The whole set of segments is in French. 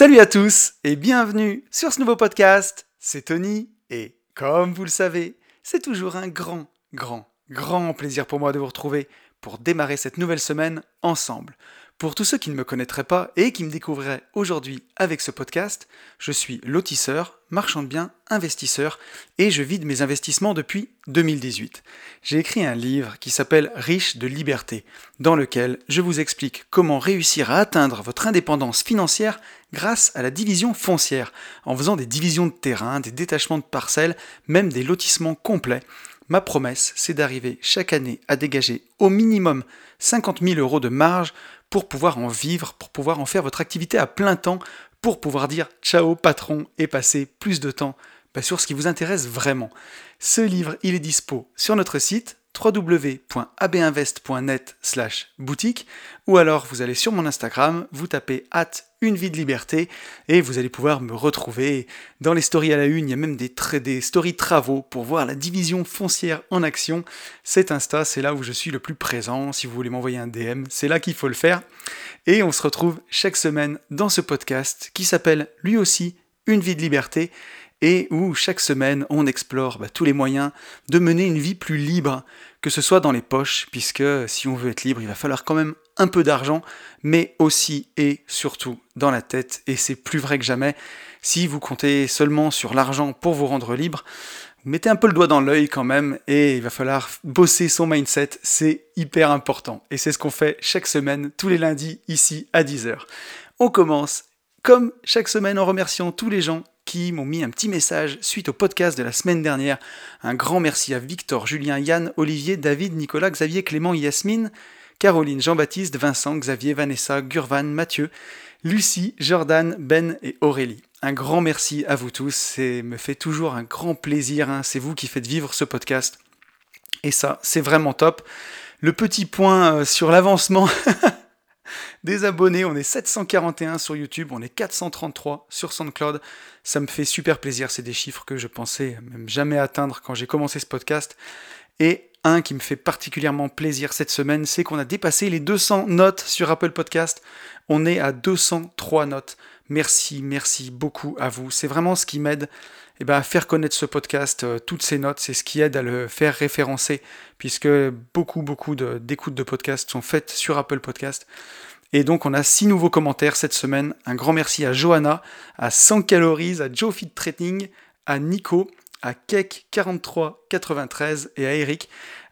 Salut à tous et bienvenue sur ce nouveau podcast. C'est Tony et comme vous le savez, c'est toujours un grand, grand, grand plaisir pour moi de vous retrouver pour démarrer cette nouvelle semaine ensemble. Pour tous ceux qui ne me connaîtraient pas et qui me découvriraient aujourd'hui avec ce podcast, je suis lotisseur, marchand de biens, investisseur et je vide mes investissements depuis 2018. J'ai écrit un livre qui s'appelle Riche de liberté, dans lequel je vous explique comment réussir à atteindre votre indépendance financière grâce à la division foncière, en faisant des divisions de terrain, des détachements de parcelles, même des lotissements complets. Ma promesse, c'est d'arriver chaque année à dégager au minimum 50 000 euros de marge pour pouvoir en vivre, pour pouvoir en faire votre activité à plein temps, pour pouvoir dire ciao patron et passer plus de temps bah, sur ce qui vous intéresse vraiment. Ce livre, il est dispo sur notre site www.abinvest.net slash boutique ou alors vous allez sur mon Instagram, vous tapez at une vie de liberté et vous allez pouvoir me retrouver dans les stories à la une, il y a même des, stories travaux pour voir la division foncière en action. Cet Insta, c'est là où je suis le plus présent, si vous voulez m'envoyer un DM, c'est là qu'il faut le faire. Et on se retrouve chaque semaine dans ce podcast qui s'appelle lui aussi Une vie de liberté et où chaque semaine on explore bah, tous les moyens de mener une vie plus libre, que ce soit dans les poches, puisque si on veut être libre, il va falloir quand même un peu d'argent, mais aussi et surtout dans la tête, et c'est plus vrai que jamais. Si vous comptez seulement sur l'argent pour vous rendre libre, vous mettez un peu le doigt dans l'œil quand même, et il va falloir bosser son mindset, c'est hyper important. Et c'est ce qu'on fait chaque semaine, tous les lundis, ici à 10h. On commence comme chaque semaine en remerciant tous les gens m'ont mis un petit message suite au podcast de la semaine dernière. Un grand merci à Victor, Julien, Yann, Olivier, David, Nicolas, Xavier, Clément, Yasmine, Caroline, Jean-Baptiste, Vincent, Xavier, Vanessa, Gurvan, Mathieu, Lucie, Jordan, Ben et Aurélie. Un grand merci à vous tous, c'est me fait toujours un grand plaisir, hein. c'est vous qui faites vivre ce podcast. Et ça, c'est vraiment top. Le petit point euh, sur l'avancement des abonnés. On est 741 sur YouTube, on est 433 sur SoundCloud. Ça me fait super plaisir. C'est des chiffres que je pensais même jamais atteindre quand j'ai commencé ce podcast. Et un qui me fait particulièrement plaisir cette semaine, c'est qu'on a dépassé les 200 notes sur Apple Podcast. On est à 203 notes. Merci, merci beaucoup à vous. C'est vraiment ce qui m'aide eh ben, faire connaître ce podcast. Euh, toutes ces notes, c'est ce qui aide à le faire référencer, puisque beaucoup, beaucoup d'écoutes de, de podcasts sont faites sur Apple Podcast. Et donc on a six nouveaux commentaires cette semaine. Un grand merci à Johanna, à 100 calories, à Joe Fit Training, à Nico, à Kek4393 et à Eric.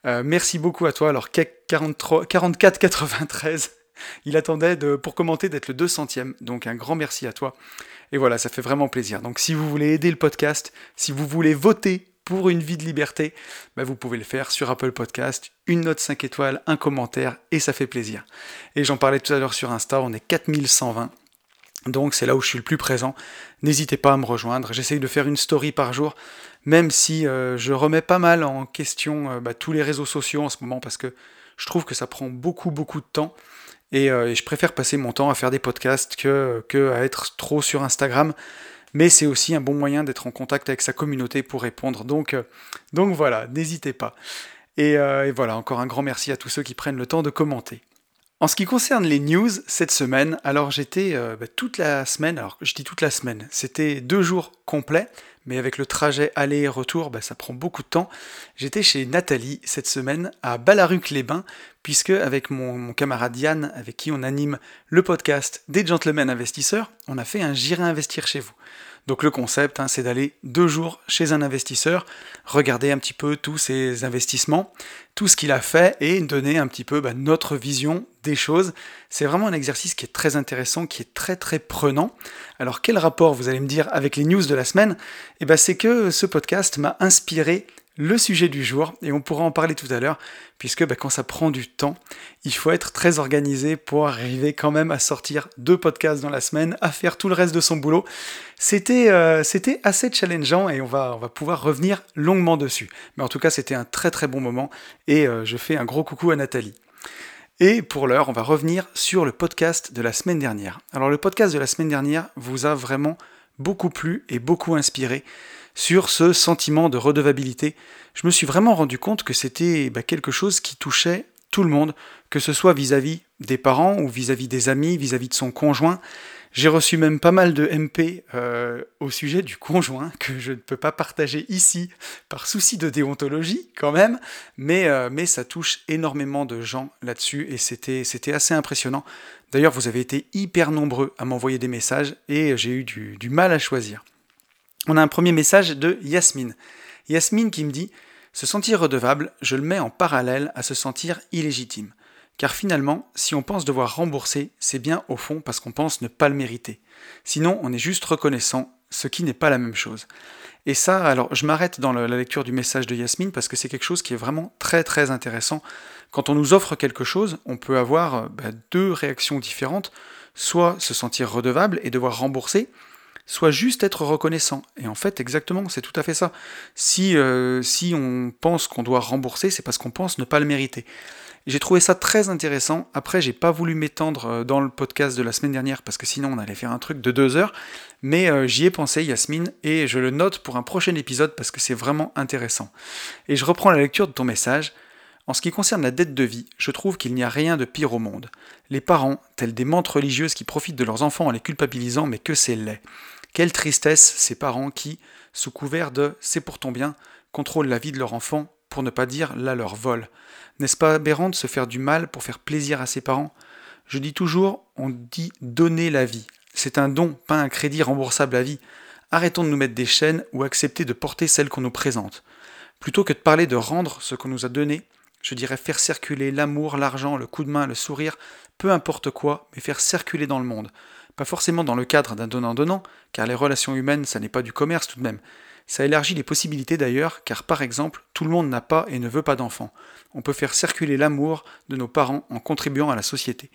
Euh, merci beaucoup à toi. Alors Kek 4493, il attendait pour commenter d'être le 200e. Donc un grand merci à toi. Et voilà, ça fait vraiment plaisir. Donc si vous voulez aider le podcast, si vous voulez voter pour une vie de liberté, bah, vous pouvez le faire sur Apple Podcast, une note 5 étoiles, un commentaire, et ça fait plaisir. Et j'en parlais tout à l'heure sur Insta, on est 4120. Donc c'est là où je suis le plus présent. N'hésitez pas à me rejoindre. J'essaye de faire une story par jour, même si euh, je remets pas mal en question euh, bah, tous les réseaux sociaux en ce moment parce que je trouve que ça prend beaucoup beaucoup de temps. Et, euh, et je préfère passer mon temps à faire des podcasts que, à être trop sur Instagram mais c'est aussi un bon moyen d'être en contact avec sa communauté pour répondre. Donc, euh, donc voilà, n'hésitez pas. Euh, et, voilà, encore un grand merci à tous ceux qui prennent le temps de commenter. En ce qui concerne les news cette semaine, alors j'étais bah, toute la semaine, alors je dis toute la semaine, c'était deux jours complets, mais avec le trajet aller et retour, bah, ça prend beaucoup de temps. J'étais chez Nathalie cette semaine à Balaruc-les-Bains, puisque avec mon, mon, camarade Yann, avec qui on anime le podcast des Gentlemen Investisseurs, on a fait un J'irai investir chez vous. Donc le concept, hein, c'est d'aller deux jours chez un investisseur, regarder un petit peu tous ses investissements, tout ce qu'il a fait et donner un petit peu bah, notre vision des choses. C'est vraiment un exercice qui est très intéressant, qui est très très prenant. Alors quel rapport vous allez me dire avec les news de la semaine? Eh ben c'est que ce podcast m'a inspiré le sujet du jour, et on pourra en parler tout à l'heure, puisque bah, quand ça prend du temps, il faut être très organisé pour arriver quand même à sortir deux podcasts dans la semaine, à faire tout le reste de son boulot. C'était euh, assez challengeant et on va, pouvoir revenir longuement dessus. Mais en tout cas, c'était un très très bon moment, et euh, je fais un gros coucou à Nathalie. Et pour l'heure, on va revenir sur le podcast de la semaine dernière. Alors le podcast de la semaine dernière vous a vraiment beaucoup plu et beaucoup inspiré sur ce sentiment de redevabilité, je me suis vraiment rendu compte que c'était bah, quelque chose qui touchait tout le monde, que ce soit vis-à-vis des parents ou vis-à-vis des amis, vis-à-vis de son conjoint, J'ai reçu même pas mal de MP euh, au sujet du conjoint que je ne peux pas partager ici par souci de déontologie quand même, mais, euh, mais ça touche énormément de gens là-dessus et c'était, assez impressionnant. D'ailleurs, vous avez été hyper nombreux à m'envoyer des messages et j'ai eu du mal à choisir. On a un premier message de Yasmine. Yasmine qui me dit Se sentir redevable, je le mets en parallèle à se sentir illégitime. Car finalement, si on pense devoir rembourser, c'est bien au fond parce qu'on pense ne pas le mériter. Sinon, on est juste reconnaissant, ce qui n'est pas la même chose. Et ça, alors je m'arrête dans la lecture du message de Yasmine parce que c'est quelque chose qui est vraiment très très intéressant. Quand on nous offre quelque chose, on peut avoir euh, bah, deux réactions différentes, soit se sentir redevable et devoir rembourser, soit juste être reconnaissant. Et en fait, exactement, c'est tout à fait ça. Si, euh, si on pense qu'on doit rembourser, c'est parce qu'on pense ne pas le mériter. J'ai trouvé ça très intéressant. Après, j'ai pas voulu m'étendre euh, dans le podcast de la semaine dernière parce que sinon on allait faire un truc de deux heures. Mais euh, j'y ai pensé, Yasmine, et je le note pour un prochain épisode parce que c'est vraiment intéressant. Et je reprends la lecture de ton message. En ce qui concerne la dette de vie, je trouve qu'il n'y a rien de pire au monde. Les parents, tels des mentes religieuses qui profitent de leurs enfants en les culpabilisant, mais que c'est laid. Quelle tristesse ces parents qui, sous couvert de c'est pour ton bien, contrôlent la vie de leur enfant, pour ne pas dire la leur vol. N'est-ce pas aberrant de se faire du mal pour faire plaisir à ses parents? Je dis toujours, on dit donner la vie. C'est un don, pas un crédit remboursable à vie. Arrêtons de nous mettre des chaînes ou accepter de porter celles qu'on nous présente. Plutôt que de parler de rendre ce qu'on nous a donné, je dirais faire circuler l'amour, l'argent, le coup de main, le sourire, peu importe quoi, mais faire circuler dans le monde. Pas forcément dans le cadre d'un donnant-donnant, car les relations humaines, ça n'est pas du commerce tout de même. Ça élargit les possibilités d'ailleurs, car par exemple, tout le monde n'a pas et ne veut pas d'enfants. On peut faire circuler l'amour de nos parents en contribuant à la société.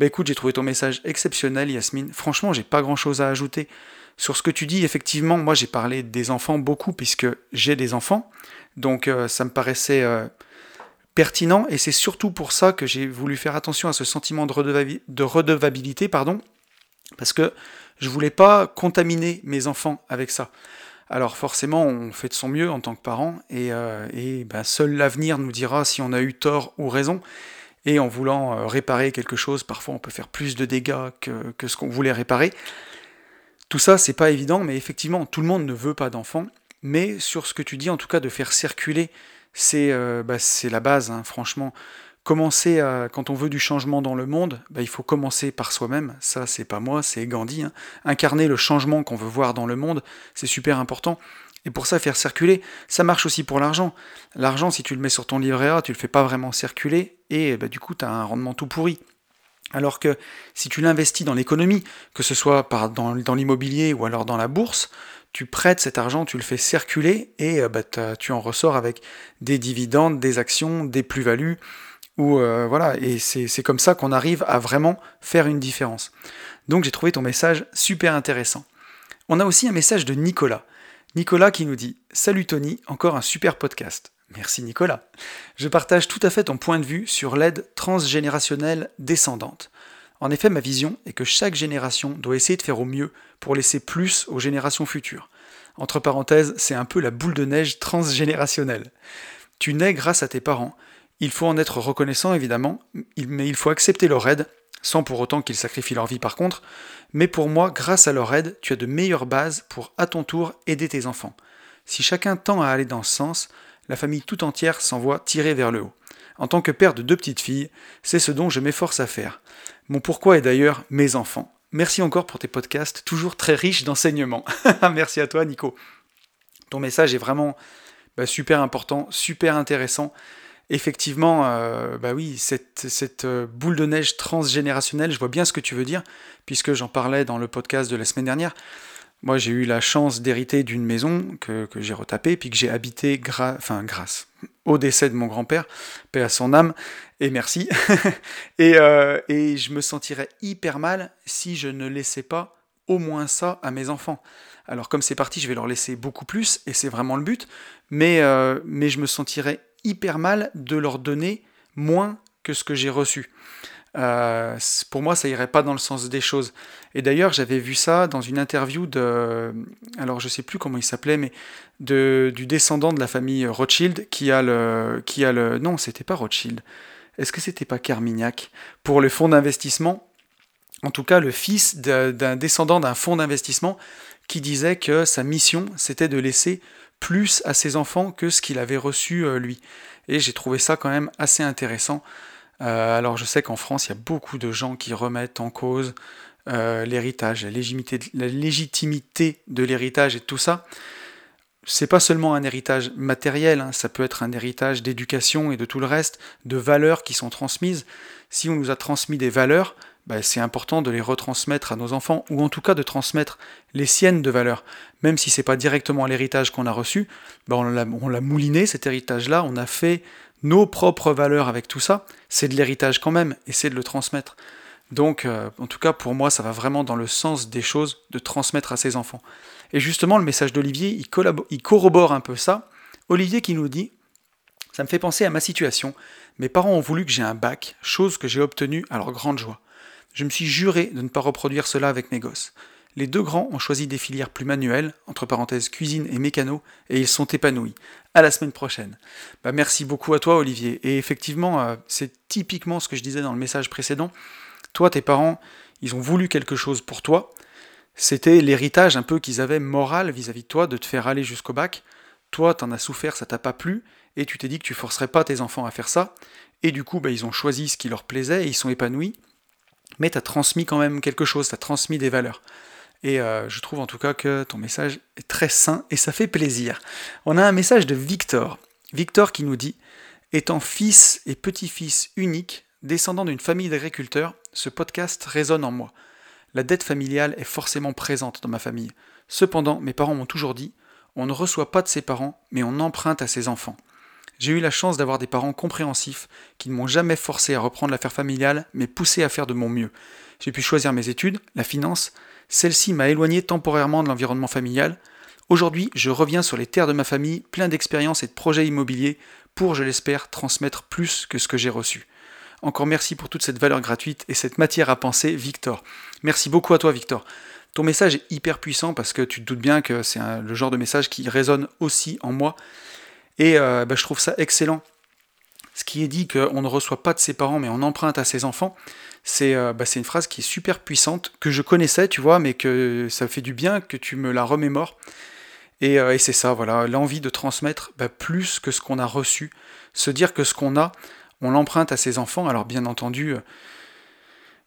Bah écoute, j'ai trouvé ton message exceptionnel, Yasmine. Franchement, j'ai pas grand chose à ajouter. Sur ce que tu dis, effectivement, moi j'ai parlé des enfants beaucoup puisque j'ai des enfants. Donc euh, ça me paraissait euh, pertinent et c'est surtout pour ça que j'ai voulu faire attention à ce sentiment de, de redevabilité, pardon, parce que je voulais pas contaminer mes enfants avec ça. Alors forcément, on fait de son mieux en tant que parent, et, euh, ben, seul l'avenir nous dira si on a eu tort ou raison. Et en voulant euh, réparer quelque chose, parfois on peut faire plus de dégâts que, ce qu'on voulait réparer. Tout ça, c'est pas évident, mais effectivement, tout le monde ne veut pas d'enfants. Mais sur ce que tu dis, en tout cas, de faire circuler, c'est euh, bah, la base, hein, franchement commencer quand on veut du changement dans le monde, bah, il faut commencer par soi-même. Ça, c'est pas moi, c'est Gandhi. Hein. Incarner le changement qu'on veut voir dans le monde, c'est super important. Et pour ça, faire circuler, ça marche aussi pour l'argent. L'argent, si tu le mets sur ton livret A, tu le fais pas vraiment circuler, et bah, du coup, tu as un rendement tout pourri. Alors que si tu l'investis dans l'économie, que ce soit dans, l'immobilier ou alors dans la bourse, tu prêtes cet argent, tu le fais circuler, et bah, tu en ressors avec des dividendes, des actions, des plus-values, euh, voilà, et c'est comme ça qu'on arrive à vraiment faire une différence. Donc j'ai trouvé ton message super intéressant. On a aussi un message de Nicolas. Nicolas qui nous dit Salut Tony, encore un super podcast. Merci Nicolas. Je partage tout à fait ton point de vue sur l'aide transgénérationnelle descendante. En effet, ma vision est que chaque génération doit essayer de faire au mieux pour laisser plus aux générations futures. Entre parenthèses, c'est un peu la boule de neige transgénérationnelle. Tu nais grâce à tes parents, il faut en être reconnaissant évidemment, mais il faut accepter leur aide, sans pour autant qu'ils sacrifient leur vie par contre, mais pour moi, grâce à leur aide, tu as de meilleures bases pour à ton tour aider tes enfants. Si chacun tend à aller dans ce sens, la famille tout entière s'envoie tirer vers le haut. En tant que père de deux petites filles, c'est ce dont je m'efforce à faire. Mon pourquoi est d'ailleurs mes enfants. Merci encore pour tes podcasts, toujours très riches d'enseignements. Merci à toi, Nico. Ton message est vraiment bah, super important, super intéressant effectivement, euh, bah oui, cette, euh, boule de neige transgénérationnelle, je vois bien ce que tu veux dire, puisque j'en parlais dans le podcast de la semaine dernière. Moi, j'ai eu la chance d'hériter d'une maison que, j'ai retapée, puis que j'ai habité enfin, grâce au décès de mon grand-père, paix à son âme, et merci. et, euh, et je me sentirais hyper mal si je ne laissais pas au moins ça à mes enfants. Alors comme c'est parti, je vais leur laisser beaucoup plus, et c'est vraiment le but, mais, mais je me sentirais hyper mal de leur donner moins que ce que j'ai reçu. Euh, pour moi, ça irait pas dans le sens des choses. Et d'ailleurs, j'avais vu ça dans une interview de, alors je sais plus comment il s'appelait, mais de, du descendant de la famille Rothschild qui a le, qui a le, non, c'était pas Rothschild. Est-ce que c'était pas Carmignac? Pour le fonds d'investissement en tout cas le fils d'un descendant d'un fonds d'investissement qui disait que sa mission, c'était de laisser plus à ses enfants que ce qu'il avait reçu euh, lui. Et j'ai trouvé ça quand même assez intéressant. Euh, alors je sais qu'en France, il y a beaucoup de gens qui remettent en cause euh, l'héritage, la légitimité, de l'héritage et tout ça. C'est pas seulement un héritage matériel, hein, ça peut être un héritage d'éducation et de tout le reste, de valeurs qui sont transmises. Si on nous a transmis des valeurs, bah, c'est important de les retransmettre à nos enfants, ou en tout cas de transmettre les siennes de valeurs. Même si c'est pas directement l'héritage qu'on a reçu, bah, on l'a mouliné cet héritage-là, on a fait nos propres valeurs avec tout ça, c'est de l'héritage quand même, et c'est de le transmettre. Donc, euh, en tout cas, pour moi, ça va vraiment dans le sens des choses de transmettre à ses enfants. Et justement, le message d'Olivier, il, il corrobore un peu ça. Olivier qui nous dit Ça me fait penser à ma situation. Mes parents ont voulu que j'ai un bac, chose que j'ai obtenue à leur grande joie. Je me suis juré de ne pas reproduire cela avec mes gosses. Les deux grands ont choisi des filières plus manuelles, entre parenthèses cuisine et mécano, et ils sont épanouis. À la semaine prochaine. Bah, merci beaucoup à toi, Olivier. Et effectivement, euh, c'est typiquement ce que je disais dans le message précédent. Toi, tes parents, ils ont voulu quelque chose pour toi. C'était l'héritage un peu qu'ils avaient moral vis-à-vis de toi, de te faire aller jusqu'au bac. Toi, t'en as souffert, ça t'a pas plu, et tu t'es dit que tu forcerais pas tes enfants à faire ça. Et du coup, bah, ils ont choisi ce qui leur plaisait et ils sont épanouis mais tu as transmis quand même quelque chose, tu as transmis des valeurs. Et euh, je trouve en tout cas que ton message est très sain et ça fait plaisir. On a un message de Victor. Victor qui nous dit Étant fils et petit-fils unique, descendant d'une famille d'agriculteurs, ce podcast résonne en moi. La dette familiale est forcément présente dans ma famille. Cependant, mes parents m'ont toujours dit On ne reçoit pas de ses parents, mais on emprunte à ses enfants. J'ai eu la chance d'avoir des parents compréhensifs qui ne m'ont jamais forcé à reprendre l'affaire familiale, mais poussé à faire de mon mieux. J'ai pu choisir mes études, la finance. Celle-ci m'a éloigné temporairement de l'environnement familial. Aujourd'hui, je reviens sur les terres de ma famille, plein d'expériences et de projets immobiliers, pour, je l'espère, transmettre plus que ce que j'ai reçu. Encore merci pour toute cette valeur gratuite et cette matière à penser, Victor. Merci beaucoup à toi, Victor. Ton message est hyper puissant parce que tu te doutes bien que c'est le genre de message qui résonne aussi en moi. Et euh, bah, je trouve ça excellent. Ce qui est dit qu'on ne reçoit pas de ses parents, mais on emprunte à ses enfants, euh, bah, c'est une phrase qui est super puissante, que je connaissais, tu vois, mais que ça fait du bien que tu me la remémores. Et, euh, c'est ça, voilà, l'envie de transmettre bah, plus que ce qu'on a reçu, se dire que ce qu'on a, on l'emprunte à ses enfants. Alors bien entendu,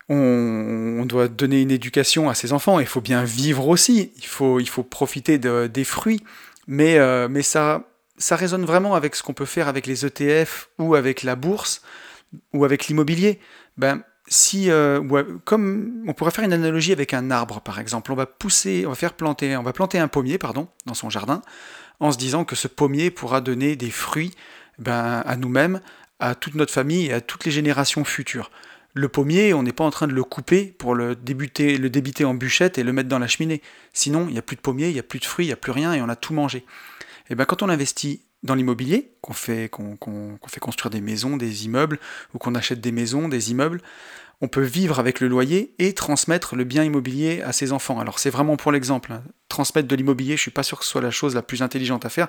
on, doit donner une éducation à ses enfants, il faut bien vivre aussi, il faut, il faut profiter des fruits, mais, mais ça, ça résonne vraiment avec ce qu'on peut faire avec les ETF ou avec la bourse ou avec l'immobilier. Ben, si, euh, comme on pourrait faire une analogie avec un arbre par exemple, on va pousser, on va faire planter, on va planter un pommier pardon dans son jardin, en se disant que ce pommier pourra donner des fruits ben, à nous-mêmes, à toute notre famille et à toutes les générations futures. Le pommier, on n'est pas en train de le couper pour le, débuter, le débiter en bûchette et le mettre dans la cheminée. Sinon, il n'y a plus de pommier, il n'y a plus de fruits, il n'y a plus rien et on a tout mangé. Et eh bien quand on investit dans l'immobilier, qu'on fait, qu'on, fait construire des maisons, des immeubles, ou qu'on achète des maisons, des immeubles, on peut vivre avec le loyer et transmettre le bien immobilier à ses enfants. Alors c'est vraiment pour l'exemple. Hein. Transmettre de l'immobilier, je ne suis pas sûr que ce soit la chose la plus intelligente à faire.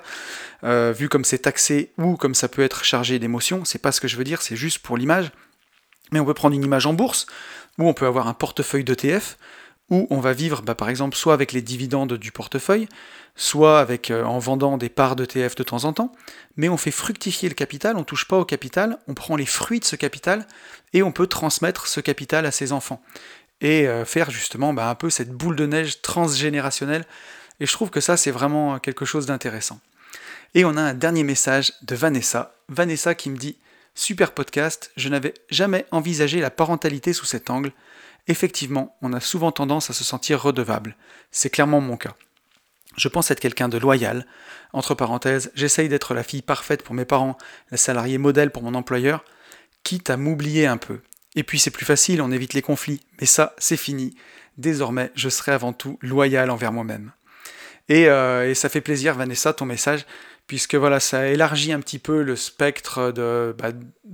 Euh, vu comme c'est taxé ou comme ça peut être chargé d'émotions, c'est pas ce que je veux dire, c'est juste pour l'image. Mais on peut prendre une image en bourse, ou on peut avoir un portefeuille d'ETF, où on va vivre bah, par exemple soit avec les dividendes du portefeuille, soit euh, en vendant des parts d'ETF de temps en temps, mais on fait fructifier le capital, on ne touche pas au capital, on prend les fruits de ce capital et on peut transmettre ce capital à ses enfants et euh, faire justement bah, un peu cette boule de neige transgénérationnelle. Et je trouve que ça c'est vraiment quelque chose d'intéressant. Et on a un dernier message de Vanessa. Vanessa qui me dit Super podcast, je n'avais jamais envisagé la parentalité sous cet angle. Effectivement, on a souvent tendance à se sentir redevable. C'est clairement mon cas. Je pense être quelqu'un de loyal. Entre parenthèses, j'essaye d'être la fille parfaite pour mes parents, la salariée modèle pour mon employeur, quitte à m'oublier un peu. Et puis c'est plus facile, on évite les conflits. Mais ça, c'est fini. Désormais, je serai avant tout loyal envers moi-même. Et, euh, ça fait plaisir, Vanessa, ton message, puisque voilà, ça élargit un petit peu le spectre de, bah,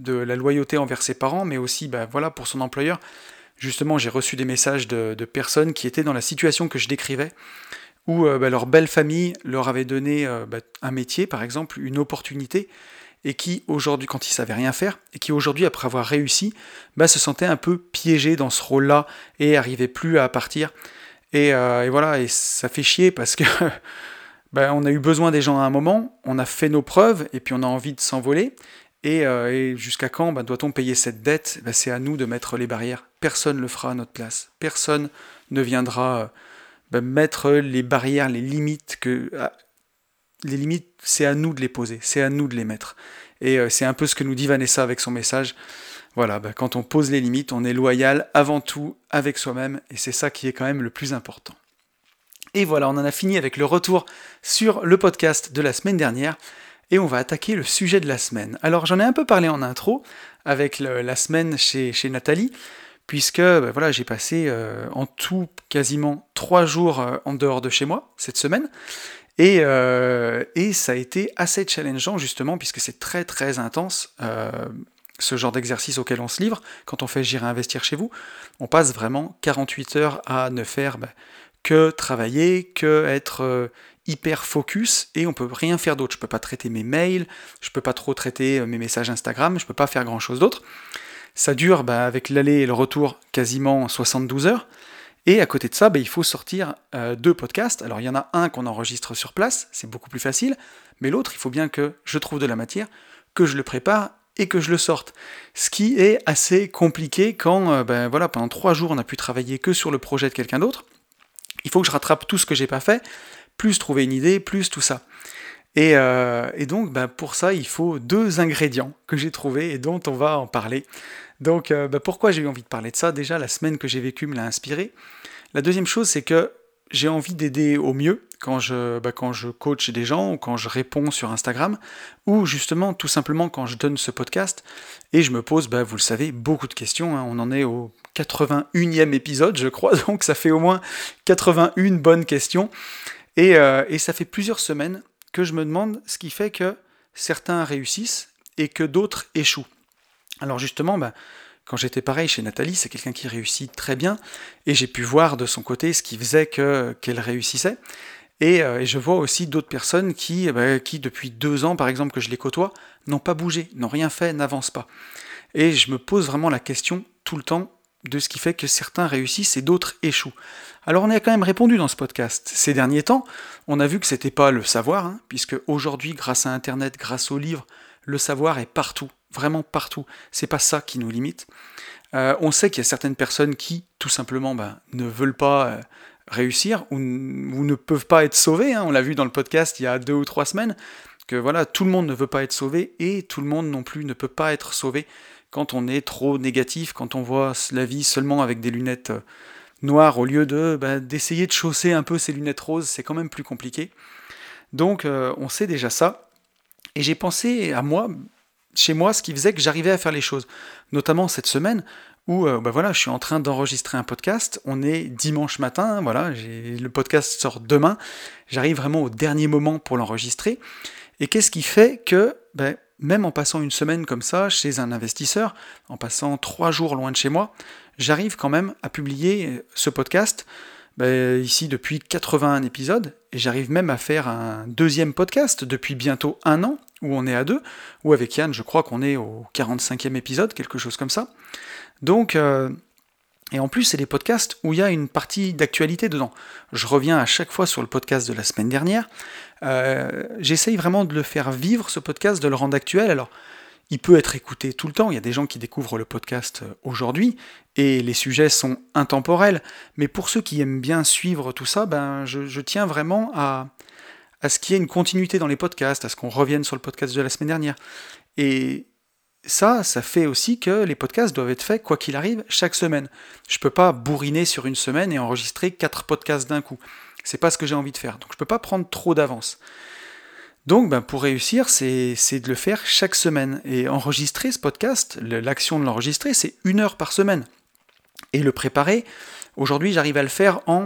la loyauté envers ses parents, mais aussi bah, voilà, pour son employeur justement, j'ai reçu des messages de, personnes qui étaient dans la situation que je décrivais, où euh, bah, leur belle famille leur avait donné euh, bah, un métier, par exemple, une opportunité, et qui aujourd'hui, quand il savait rien faire, et qui aujourd'hui, après avoir réussi, bah, se sentait un peu piégé dans ce rôle-là et arrivait plus à partir. Et, euh, et, voilà, et ça fait chier parce que on a eu besoin des gens à un moment, on a fait nos preuves, et puis on a envie de s'envoler. Et, jusqu'à quand doit-on payer cette dette? C'est à nous de mettre les barrières. Personne ne le fera à notre place. Personne ne viendra bah, mettre les barrières, les limites que les limites, c'est à nous de les poser, c'est à nous de les mettre. Et euh, c'est un peu ce que nous dit Vanessa avec son message. Voilà, bah, quand on pose les limites, on est loyal avant tout avec soi-même, et c'est ça qui est quand même le plus important. Et voilà, on en a fini avec le retour sur le podcast de la semaine dernière, et on va attaquer le sujet de la semaine. Alors j'en ai un peu parlé en intro, avec la semaine chez Nathalie, puisque bah, voilà, j'ai passé euh, en tout quasiment trois jours euh, en dehors de chez moi cette semaine, euh, et, ça a été assez challengeant justement, puisque c'est très très intense, ce genre d'exercice auquel on se livre. Quand on fait J'irai investir chez vous, on passe vraiment 48 heures à ne faire bah, que travailler, que être hyper focus, et on peut rien faire d'autre. Je peux pas traiter mes mails, je peux pas trop traiter mes messages Instagram, je peux pas faire grand chose d'autre. Ça dure bah, avec l'aller et le retour quasiment 72 heures. Et à côté de ça, bah, il faut sortir euh, deux podcasts. Alors il y en a un qu'on enregistre sur place, c'est beaucoup plus facile, mais l'autre, il faut bien que je trouve de la matière, que je le prépare et que je le sorte. Ce qui est assez compliqué quand, ben, voilà, pendant trois jours, on a pu travailler que sur le projet de quelqu'un d'autre. Il faut que je rattrape tout ce que j'ai pas fait, plus trouver une idée, plus tout ça. Et, euh, donc, ben, pour ça, il faut deux ingrédients que j'ai trouvés et dont on va en parler. Donc, euh, bah, pourquoi j'ai eu envie de parler de ça? Déjà, la semaine que j'ai vécue me l'a inspiré. La deuxième chose, c'est que j'ai envie d'aider au mieux quand je, bah, quand je coach des gens ou quand je réponds sur Instagram ou justement tout simplement quand je donne ce podcast et je me pose, bah, vous le savez, beaucoup de questions. Hein. On en est au 81e épisode, je crois, donc ça fait au moins 81 bonnes questions. Et, euh, et ça fait plusieurs semaines que je me demande ce qui fait que certains réussissent et que d'autres échouent. Alors justement, bah, quand j'étais pareil chez Nathalie, c'est quelqu'un qui réussit très bien, et j'ai pu voir de son côté ce qui faisait qu'elle réussissait. Euh, et, je vois aussi d'autres personnes bah, qui, depuis deux ans, par exemple, que je les côtoie, n'ont pas bougé, n'ont rien fait, n'avancent pas. Et je me pose vraiment la question tout le temps de ce qui fait que certains réussissent et d'autres échouent. Alors on a quand même répondu dans ce podcast. Ces derniers temps, on a vu que c'était pas le savoir, hein, puisque aujourd'hui, grâce à Internet, grâce aux livres, le savoir est partout vraiment partout. C'est pas ça qui nous limite. Euh, on sait qu'il y a certaines personnes qui, tout simplement, ben, ne veulent pas euh, réussir ou, ne peuvent pas être sauvées. Hein. On l'a vu dans le podcast il y a deux ou trois semaines que voilà, tout le monde ne veut pas être sauvé et tout le monde non plus ne peut pas être sauvé quand on est trop négatif, quand on voit la vie seulement avec des lunettes euh, noires au lieu de ben, d'essayer de chausser un peu ces lunettes roses, c'est quand même plus compliqué. Donc on sait déjà ça. Et j'ai pensé à moi, chez moi ce qui faisait que j'arrivais à faire les choses. Notamment cette semaine où euh, bah je suis en train d'enregistrer un podcast. On est dimanche matin, voilà, le podcast sort demain. J'arrive vraiment au dernier moment pour l'enregistrer. Et qu'est-ce qui fait que, ben, même en passant une semaine comme ça chez un investisseur, en passant trois jours loin de chez moi, j'arrive quand même à publier ce podcast ben, ici depuis 81 épisodes, et j'arrive même à faire un deuxième podcast depuis bientôt un an, où on est à deux, ou avec Yann, je crois qu'on est au 45e épisode, quelque chose comme ça. Donc, euh, et en plus, c'est des podcasts où il y a une partie d'actualité dedans. Je reviens à chaque fois sur le podcast de la semaine dernière. Euh, j'essaye vraiment de le faire vivre, ce podcast, de le rendre actuel. Alors, il peut être écouté tout le temps. Il y a des gens qui découvrent le podcast euh, aujourd'hui et les sujets sont intemporels. Mais pour ceux qui aiment bien suivre tout ça, ben, je tiens vraiment à, à ce qu'il y ait une continuité dans les podcasts, à ce qu'on revienne sur le podcast de la semaine dernière. Et ça, ça fait aussi que les podcasts doivent être faits, quoi qu'il arrive, chaque semaine. Je ne peux pas bourriner sur une semaine et enregistrer quatre podcasts d'un coup. C'est pas ce que j'ai envie de faire. Donc je ne peux pas prendre trop d'avance. Donc ben, pour réussir, c'est de le faire chaque semaine. Et enregistrer ce podcast, l'action de l'enregistrer, c'est une heure par semaine. Et le préparer, aujourd'hui j'arrive à le faire en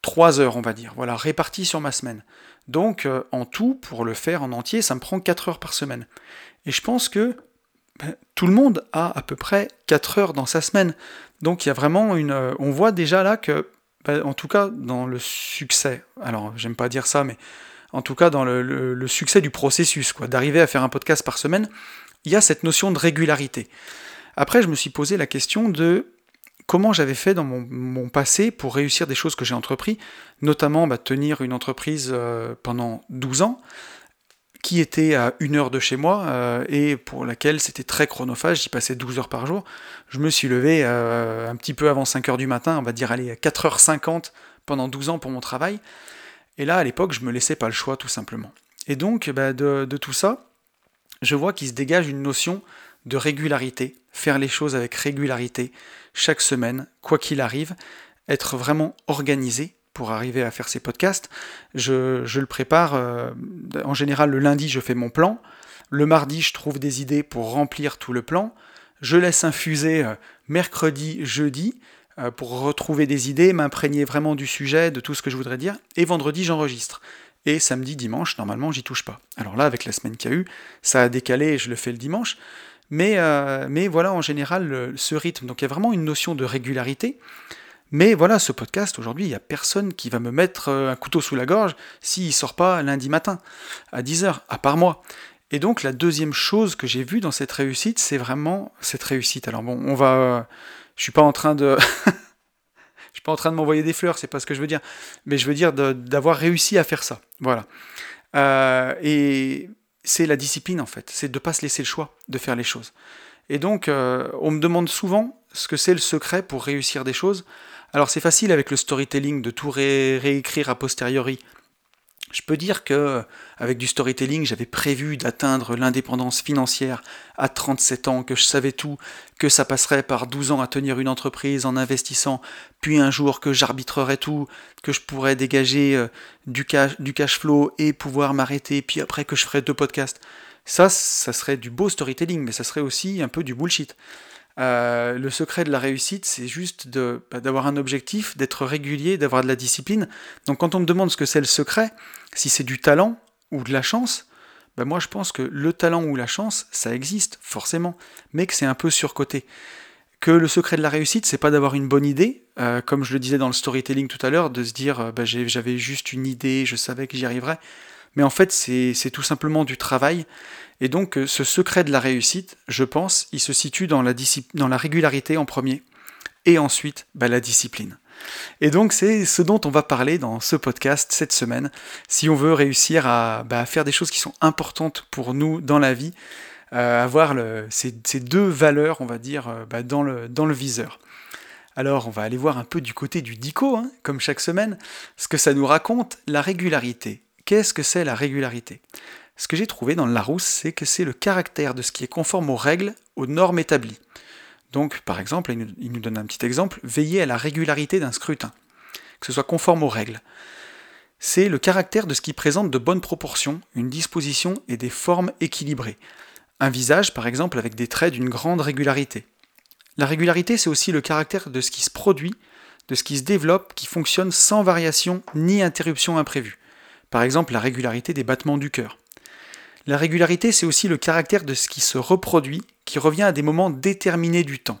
trois heures, on va dire. Voilà, réparti sur ma semaine. Donc euh, en tout, pour le faire en entier, ça me prend 4 heures par semaine. Et je pense que ben, tout le monde a à peu près 4 heures dans sa semaine. Donc il y a vraiment une... Euh, on voit déjà là que, en tout cas dans le succès, alors j'aime pas dire ça, mais en tout cas dans le, succès du processus, quoi, d'arriver à faire un podcast par semaine, il y a cette notion de régularité. Après, je me suis posé la question de comment j'avais fait dans mon, passé pour réussir des choses que j'ai entrepris, notamment bah, tenir une entreprise euh, pendant 12 ans, qui était à une heure de chez moi euh, et pour laquelle c'était très chronophage, j'y passais 12 heures par jour. Je me suis levé euh, un petit peu avant 5 heures du matin, on va dire aller à 4h50 pendant 12 ans pour mon travail. Et là, à l'époque, je me laissais pas le choix tout simplement. Et donc, bah, de tout ça, je vois qu'il se dégage une notion de régularité, faire les choses avec régularité, chaque semaine, quoi qu'il arrive, être vraiment organisé pour arriver à faire ces podcasts. Je, le prépare, euh, en général le lundi je fais mon plan, le mardi je trouve des idées pour remplir tout le plan, je laisse infuser euh, mercredi, jeudi, euh, pour retrouver des idées, m'imprégner vraiment du sujet, de tout ce que je voudrais dire, et vendredi j'enregistre. Et samedi, dimanche, normalement, j'y touche pas. Alors là, avec la semaine qu'il y a eu, ça a décalé je le fais le dimanche. Mais, mais voilà, en général, ce rythme. Donc il y a vraiment une notion de régularité. Mais voilà, ce podcast, aujourd'hui, il n'y a personne qui va me mettre euh, un couteau sous la gorge s'il ne sort pas lundi matin, à 10h, à part moi. Et donc, la deuxième chose que j'ai vue dans cette réussite, c'est vraiment cette réussite. Alors bon, on va... Je suis pas en train de... je suis pas en train de m'envoyer des fleurs, c'est pas ce que je veux dire. Mais je veux dire d'avoir réussi à faire ça. Voilà. Euh, et c'est la discipline, en fait. C'est de ne pas se laisser le choix de faire les choses. Et donc, euh, on me demande souvent ce que c'est le secret pour réussir des choses. Alors c'est facile avec le storytelling de tout réécrire a posteriori. Je peux dire que avec du storytelling, j'avais prévu d'atteindre l'indépendance financière à 37 ans, que je savais tout, que ça passerait par 12 ans à tenir une entreprise en investissant, puis un jour que j'arbitrerais tout, que je pourrais dégager euh, du du cash flow et pouvoir m'arrêter, puis après que je ferais deux podcasts. Ça, ça serait du beau storytelling, mais ça serait aussi un peu du bullshit. Euh, le secret de la réussite, c'est juste bah, d'avoir un objectif, d'être régulier, d'avoir de la discipline. Donc quand on me demande ce que c'est le secret, si c'est du talent ou de la chance, bah, moi je pense que le talent ou la chance, ça existe forcément, mais que c'est un peu surcoté. Que le secret de la réussite, c'est pas d'avoir une bonne idée, euh, comme je le disais dans le storytelling tout à l'heure, de se dire euh, bah, j'avais juste une idée, je savais que j'y arriverais. Mais en fait, c'est tout simplement du travail et donc euh, ce secret de la réussite, je pense, il se situe dans la, régularité en premier, et ensuite bah, la discipline. Et donc c'est ce dont on va parler dans ce podcast cette semaine, si on veut réussir à, bah, faire des choses qui sont importantes pour nous dans la vie, euh, avoir ces, deux valeurs, on va dire, euh, bah, dans, le, dans le viseur. Alors on va aller voir un peu du côté du DICO, hein, comme chaque semaine, ce que ça nous raconte, la régularité. Qu'est-ce que c'est la régularité? Ce que j'ai trouvé dans le Larousse, c'est que c'est le caractère de ce qui est conforme aux règles, aux normes établies. Donc, par exemple, il nous donne un petit exemple, veiller à la régularité d'un scrutin, que ce soit conforme aux règles. C'est le caractère de ce qui présente de bonnes proportions, une disposition et des formes équilibrées. Un visage, par exemple, avec des traits d'une grande régularité. La régularité, c'est aussi le caractère de ce qui se produit, de ce qui se développe, qui fonctionne sans variation ni interruption imprévue. Par exemple, la régularité des battements du cœur. La régularité, c'est aussi le caractère de ce qui se reproduit, qui revient à des moments déterminés du temps.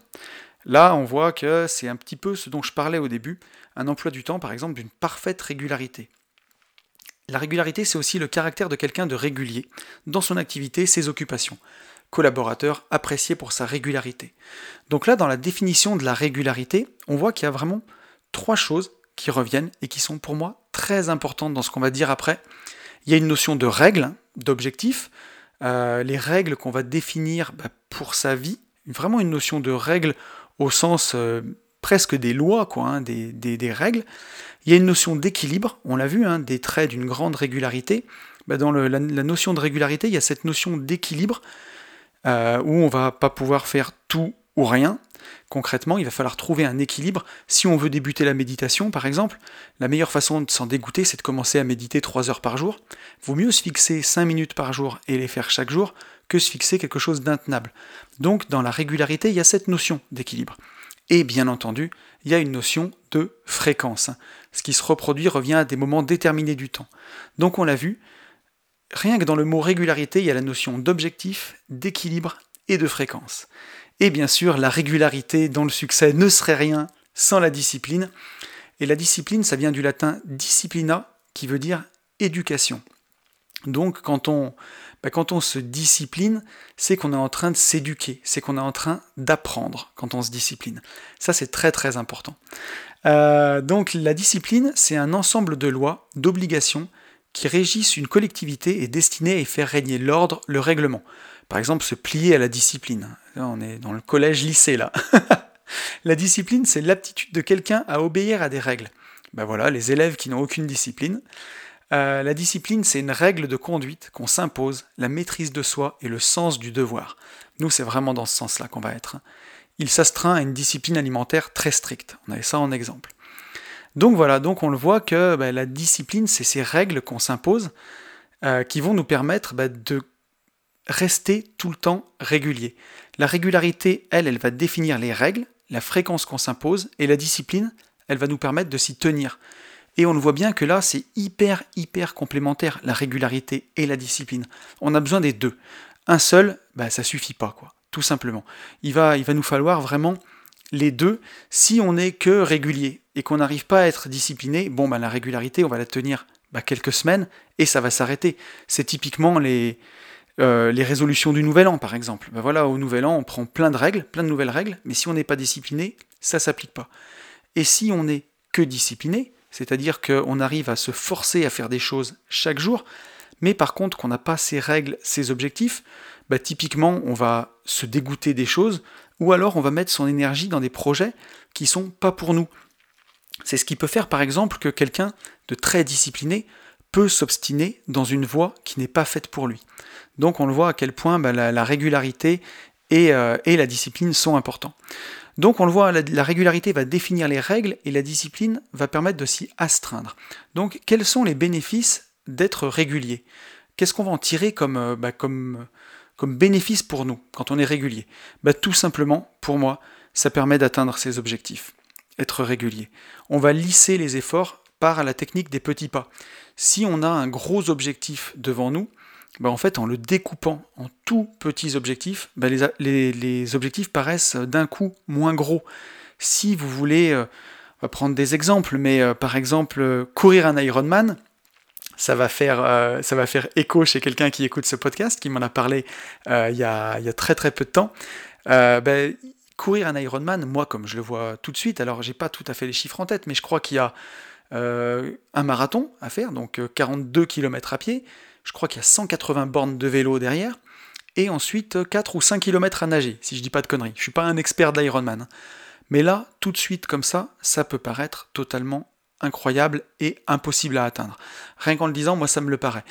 Là, on voit que c'est un petit peu ce dont je parlais au début, un emploi du temps, par exemple, d'une parfaite régularité. La régularité, c'est aussi le caractère de quelqu'un de régulier, dans son activité, ses occupations. Collaborateur apprécié pour sa régularité. Donc là, dans la définition de la régularité, on voit qu'il y a vraiment trois choses qui reviennent et qui sont pour moi très importantes dans ce qu'on va dire après. Il y a une notion de règle, d'objectifs, euh, les règles qu'on va définir bah, pour sa vie, vraiment une notion de règle au sens euh, presque des lois, quoi, hein, des, règles. Il y a une notion d'équilibre, on l'a vu, hein, des traits d'une grande régularité. Bah, dans la, notion de régularité, il y a cette notion d'équilibre euh, où on va pas pouvoir faire tout ou rien, Concrètement, il va falloir trouver un équilibre. Si on veut débuter la méditation, par exemple, la meilleure façon de s'en dégoûter, c'est de commencer à méditer 3 heures par jour. Vaut mieux se fixer 5 minutes par jour et les faire chaque jour que se fixer quelque chose d'intenable. Donc, dans la régularité, il y a cette notion d'équilibre. Et bien entendu, il y a une notion de fréquence. Ce qui se reproduit revient à des moments déterminés du temps. Donc, on l'a vu, rien que dans le mot régularité, il y a la notion d'objectif, d'équilibre et de fréquence. Et bien sûr, la régularité dans le succès ne serait rien sans la discipline. Et la discipline, ça vient du latin disciplina, qui veut dire éducation. Donc quand on, bah, quand on se discipline, c'est qu'on est en train de s'éduquer, c'est qu'on est en train d'apprendre quand on se discipline. Ça, c'est très très important. Euh, donc la discipline, c'est un ensemble de lois, d'obligations qui régissent une collectivité et destinée à y faire régner l'ordre, le règlement. Par exemple, se plier à la discipline. On est dans le collège-lycée là. la discipline, c'est l'aptitude de quelqu'un à obéir à des règles. Ben voilà, les élèves qui n'ont aucune discipline, euh, la discipline, c'est une règle de conduite qu'on s'impose, la maîtrise de soi et le sens du devoir. Nous, c'est vraiment dans ce sens-là qu'on va être. Il s'astreint à une discipline alimentaire très stricte. On avait ça en exemple. Donc voilà, donc on le voit que bah, la discipline, c'est ces règles qu'on s'impose euh, qui vont nous permettre bah, de rester tout le temps régulier. La régularité, elle, elle va définir les règles, la fréquence qu'on s'impose, et la discipline, elle va nous permettre de s'y tenir. Et on le voit bien que là, c'est hyper, hyper complémentaire, la régularité et la discipline. On a besoin des deux. Un seul, bah, ça suffit pas, quoi. Tout simplement. Il va, il va nous falloir vraiment les deux. Si on n'est que régulier et qu'on n'arrive pas à être discipliné, bon, bah, la régularité, on va la tenir bah, quelques semaines et ça va s'arrêter. C'est typiquement les, euh, les résolutions du nouvel an, par exemple. Bah, voilà, au nouvel an, on prend plein de règles, plein de nouvelles règles, mais si on n'est pas discipliné, ça s'applique pas. Et si on n'est que discipliné, c'est-à-dire qu'on arrive à se forcer à faire des choses chaque jour, mais par contre qu'on n'a pas ces règles, ces objectifs, bah, typiquement on va se dégoûter des choses, ou alors on va mettre son énergie dans des projets qui sont pas pour nous. C'est ce qui peut faire par exemple que quelqu'un de très discipliné peut s'obstiner dans une voie qui n'est pas faite pour lui. Donc on le voit à quel point bah, la, régularité et, euh, et la discipline sont importants. Donc on le voit, la, régularité va définir les règles et la discipline va permettre de s'y astreindre. Donc quels sont les bénéfices d'être régulier? Qu'est-ce qu'on va en tirer comme, euh, bah, comme bénéfice pour nous quand on est régulier? Bah, Tout simplement, pour moi, ça permet d'atteindre ses objectifs. Être régulier. On va lisser les efforts par la technique des petits pas. Si on a un gros objectif devant nous, bah, en fait, en le découpant en tout petits objectifs, bah, les, objectifs paraissent d'un coup moins gros. Si vous voulez, euh, prendre des exemples, mais euh, par exemple, euh, courir un Ironman, ça va faire, ça va faire écho chez quelqu'un qui écoute ce podcast, qui m'en a parlé il y a, très très peu de temps. Ben, courir un Ironman, moi, comme je le vois tout de suite, alors j'ai pas tout à fait les chiffres en tête, mais je crois qu'il y a un marathon à faire, donc 42 km à pied, je crois qu'il y a 180 bornes de vélo derrière, et ensuite 4 ou 5 km à nager, si je dis pas de conneries. Je suis pas un expert d'Ironman. Mais là, tout de suite comme ça, ça peut paraître totalement incroyable et impossible à atteindre. Rien qu'en le disant, moi ça me le paraît.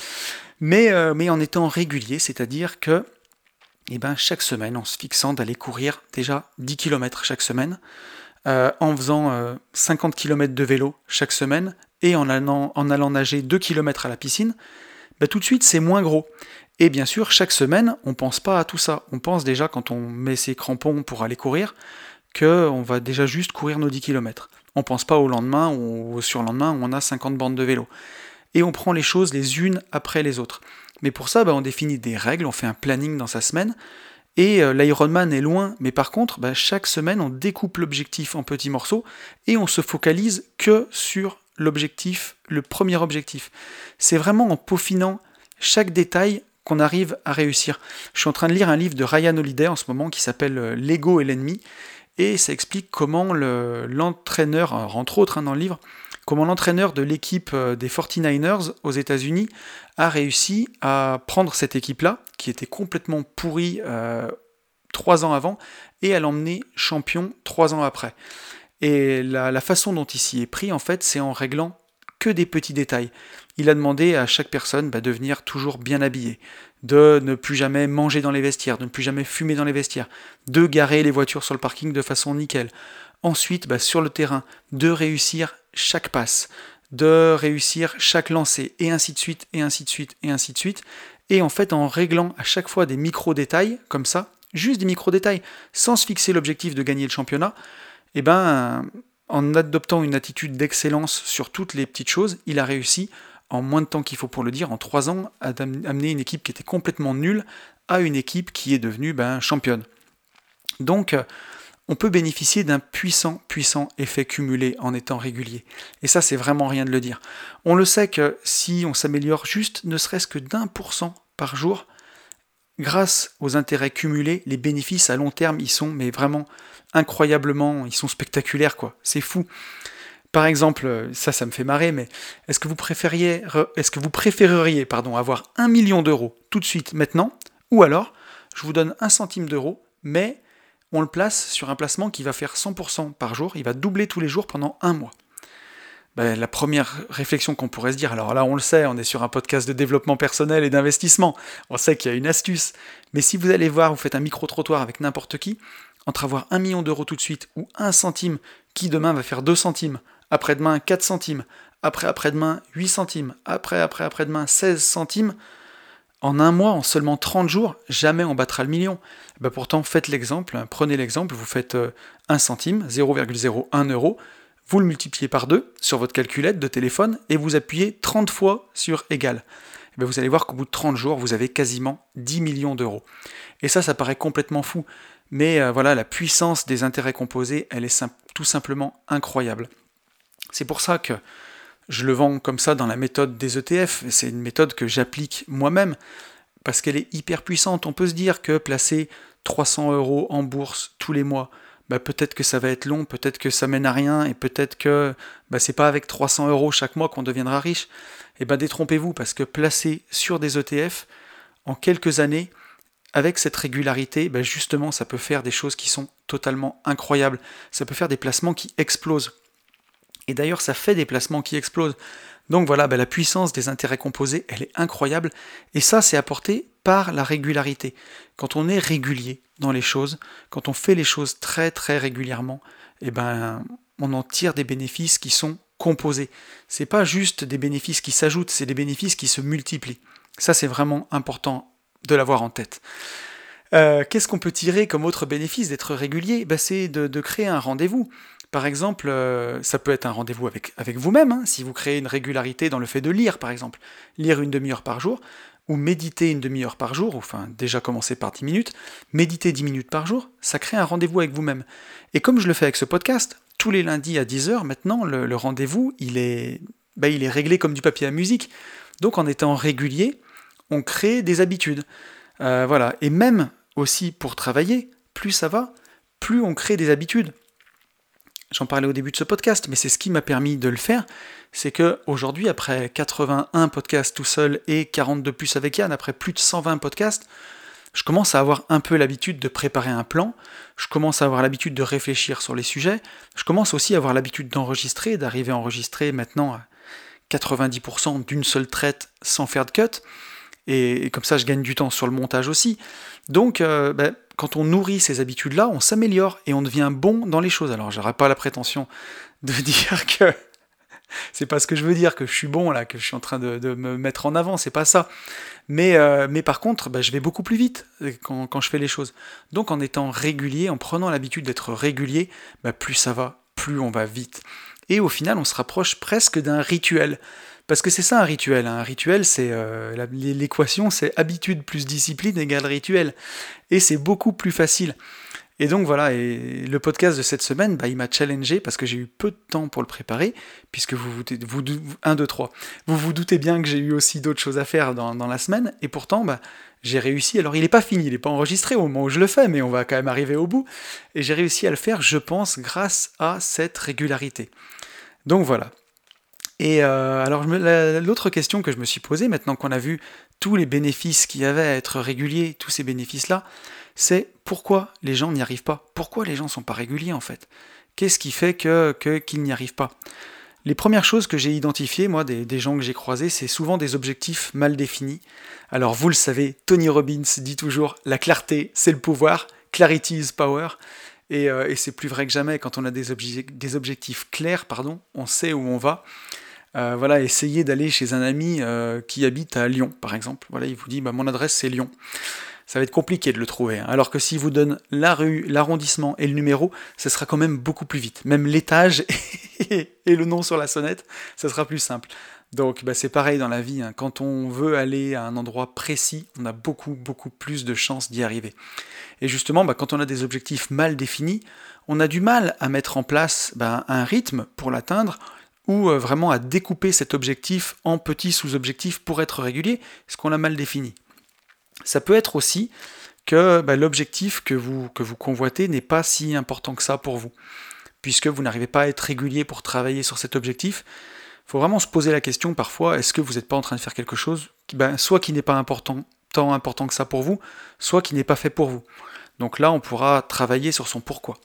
Mais, euh, mais en étant régulier, c'est-à-dire que eh ben, chaque semaine, en se fixant d'aller courir déjà 10 km chaque semaine, euh, en faisant 50 euh, km de vélo chaque semaine, et en allant, nager 2 km à la piscine, bah, tout de suite c'est moins gros. Et bien sûr, chaque semaine, on pense pas à tout ça. On pense déjà quand on met ses crampons pour aller courir, qu'on va déjà juste courir nos 10 km. On pense pas au lendemain ou au surlendemain où on a 50 bandes de vélo. Et on prend les choses les unes après les autres. Mais pour ça, bah, on définit des règles, on fait un planning dans sa semaine. Et euh, l'Ironman est loin, mais par contre, bah, chaque semaine, on découpe l'objectif en petits morceaux et on se focalise que sur l'objectif, le premier objectif. C'est vraiment en peaufinant chaque détail qu'on arrive à réussir. Je suis en train de lire un livre de Ryan Holiday en ce moment qui s'appelle euh, L'ego et l'ennemi, et ça explique comment l'entraîneur, entre autres hein, dans le livre, comment l'entraîneur de l'équipe euh, des 49ers aux États-Unis a réussi à prendre cette équipe-là, qui était complètement pourrie euh, trois ans avant, et à l'emmener champion trois ans après. Et la, façon dont il s'y est pris, en fait, c'est en réglant que des petits détails. Il a demandé à chaque personne bah, de venir toujours bien habillé, de ne plus jamais manger dans les vestiaires, de ne plus jamais fumer dans les vestiaires, de garer les voitures sur le parking de façon nickel. Ensuite, bah, sur le terrain, de réussir chaque passe, de réussir chaque lancer, et ainsi de suite, et ainsi de suite, et ainsi de suite. Et en fait, en réglant à chaque fois des micro-détails, comme ça, juste des micro-détails, sans se fixer l'objectif de gagner le championnat, eh ben, en adoptant une attitude d'excellence sur toutes les petites choses, il a réussi, en moins de temps qu'il faut pour le dire, en trois ans, à amener une équipe qui était complètement nulle à une équipe qui est devenue ben, championne. Donc, on peut bénéficier d'un puissant, puissant effet cumulé en étant régulier. Et ça, c'est vraiment rien de le dire. On le sait que si on s'améliore juste, ne serait-ce que d'un pour cent par jour, grâce aux intérêts cumulés, les bénéfices à long terme, ils sont mais vraiment incroyablement, ils sont spectaculaires quoi. C'est fou. Par exemple, ça, ça me fait marrer, mais est-ce que vous est-ce que vous préféreriez, pardon, avoir un million d'euros tout de suite, maintenant, ou alors, je vous donne un centime d'euro, mais on le place sur un placement qui va faire 100% par jour, il va doubler tous les jours pendant un mois. Ben, la première réflexion qu'on pourrait se dire, alors là on le sait, on est sur un podcast de développement personnel et d'investissement, on sait qu'il y a une astuce, mais si vous allez voir, vous faites un micro-trottoir avec n'importe qui, entre avoir un million d'euros tout de suite ou un centime qui demain va faire 2 centimes, après-demain 4 centimes, après après-demain 8 centimes, après après après-demain 16 centimes, en un mois, en seulement 30 jours, jamais on battra le million. Ben pourtant, faites l'exemple, hein, prenez l'exemple, vous faites 1 euh, centime, 0,01 euro, vous le multipliez par 2 sur votre calculette de téléphone et vous appuyez 30 fois sur égal. Ben vous allez voir qu'au bout de 30 jours, vous avez quasiment 10 millions d'euros. Et ça, ça paraît complètement fou. Mais euh, voilà, la puissance des intérêts composés, elle est tout simplement incroyable. C'est pour ça que je le vends comme ça dans la méthode des ETF. C'est une méthode que j'applique moi-même parce qu'elle est hyper puissante. On peut se dire que placer 300 euros en bourse tous les mois, bah, peut-être que ça va être long, peut-être que ça mène à rien, et peut-être que bah, c'est pas avec 300 euros chaque mois qu'on deviendra riche. Et eh ben détrompez-vous, parce que placer sur des ETF, en quelques années, avec cette régularité, bah, justement, ça peut faire des choses qui sont totalement incroyables. Ça peut faire des placements qui explosent. Et d'ailleurs, ça fait des placements qui explosent. Donc voilà, ben, la puissance des intérêts composés, elle est incroyable. Et ça, c'est apporté par la régularité. Quand on est régulier dans les choses, quand on fait les choses très très régulièrement, eh ben, on en tire des bénéfices qui sont composés. C'est pas juste des bénéfices qui s'ajoutent, c'est des bénéfices qui se multiplient. Ça, c'est vraiment important de l'avoir en tête. Euh, qu'est-ce qu'on peut tirer comme autre bénéfice d'être régulier? Ben, C'est de, créer un rendez-vous. Par exemple, euh, ça peut être un rendez-vous avec, vous-même, hein, si vous créez une régularité dans le fait de lire, par exemple. Lire une demi-heure par jour, ou méditer une demi-heure par jour, enfin déjà commencer par 10 minutes, méditer 10 minutes par jour, ça crée un rendez-vous avec vous-même. Et comme je le fais avec ce podcast, tous les lundis à 10h, maintenant, le, rendez-vous, il est, bah, il est réglé comme du papier à musique. Donc en étant régulier, on crée des habitudes. Euh, voilà. Et même aussi pour travailler, plus ça va, plus on crée des habitudes. J'en parlais au début de ce podcast, mais c'est ce qui m'a permis de le faire. C'est que aujourd'hui, après 81 podcasts tout seul et 42 plus avec Yann, après plus de 120 podcasts, je commence à avoir un peu l'habitude de préparer un plan, je commence à avoir l'habitude de réfléchir sur les sujets, je commence aussi à avoir l'habitude d'enregistrer, d'arriver à enregistrer maintenant à 90% d'une seule traite sans faire de cut, et, comme ça je gagne du temps sur le montage aussi. Donc euh, ben, quand on nourrit ces habitudes-là, on s'améliore et on devient bon dans les choses. Alors, j'aurais pas la prétention de dire que c'est pas ce que je veux dire, que je suis bon là, que je suis en train de, me mettre en avant, c'est pas ça. Mais, euh, par contre, bah, je vais beaucoup plus vite quand, je fais les choses. Donc en étant régulier, en prenant l'habitude d'être régulier, bah, plus ça va, plus on va vite. Et au final, on se rapproche presque d'un rituel. Parce que c'est ça un rituel. Hein. Un rituel, c'est euh, l'équation, c'est habitude plus discipline égale rituel. Et c'est beaucoup plus facile. Et donc voilà, et le podcast de cette semaine, bah, il m'a challengé parce que j'ai eu peu de temps pour le préparer, puisque vous vous, vous 1, 2, 3. Vous vous doutez bien que j'ai eu aussi d'autres choses à faire dans, la semaine, et pourtant, bah, j'ai réussi. Alors il n'est pas fini, il n'est pas enregistré au moment où je le fais, mais on va quand même arriver au bout. Et j'ai réussi à le faire, je pense, grâce à cette régularité. Donc voilà. Et euh, alors l'autre question que je me suis posée, maintenant qu'on a vu tous les bénéfices qu'il y avait à être régulier, tous ces bénéfices-là, c'est pourquoi les gens n'y arrivent pas? Pourquoi les gens ne sont pas réguliers en fait? Qu'est-ce qui fait que qu'ils n'y arrivent pas? Les premières choses que j'ai identifiées, moi, des, gens que j'ai croisés, c'est souvent des objectifs mal définis. Alors vous le savez, Tony Robbins dit toujours la clarté, c'est le pouvoir, clarity is power. Et, euh, c'est plus vrai que jamais quand on a des, des objectifs clairs, pardon, on sait où on va. Euh, voilà, essayez d'aller chez un ami euh, qui habite à Lyon, par exemple. Voilà, il vous dit, bah, mon adresse c'est Lyon. Ça va être compliqué de le trouver. Hein. Alors que s'il vous donne la rue, l'arrondissement et le numéro, ça sera quand même beaucoup plus vite. Même l'étage et, le nom sur la sonnette, ça sera plus simple. Donc bah, c'est pareil dans la vie, hein. quand on veut aller à un endroit précis, on a beaucoup beaucoup plus de chances d'y arriver. Et justement, bah, quand on a des objectifs mal définis, on a du mal à mettre en place un rythme pour l'atteindre ou euh, vraiment à découper cet objectif en petits sous-objectifs pour être régulier, ce qu'on a mal défini. Ça peut être aussi que l'objectif que vous, convoitez n'est pas si important que ça pour vous, puisque vous n'arrivez pas à être régulier pour travailler sur cet objectif, faut vraiment se poser la question parfois, est-ce que vous n'êtes pas en train de faire quelque chose, ben, soit qui n'est pas important, tant important que ça pour vous, soit qui n'est pas fait pour vous. Donc là, on pourra travailler sur son pourquoi.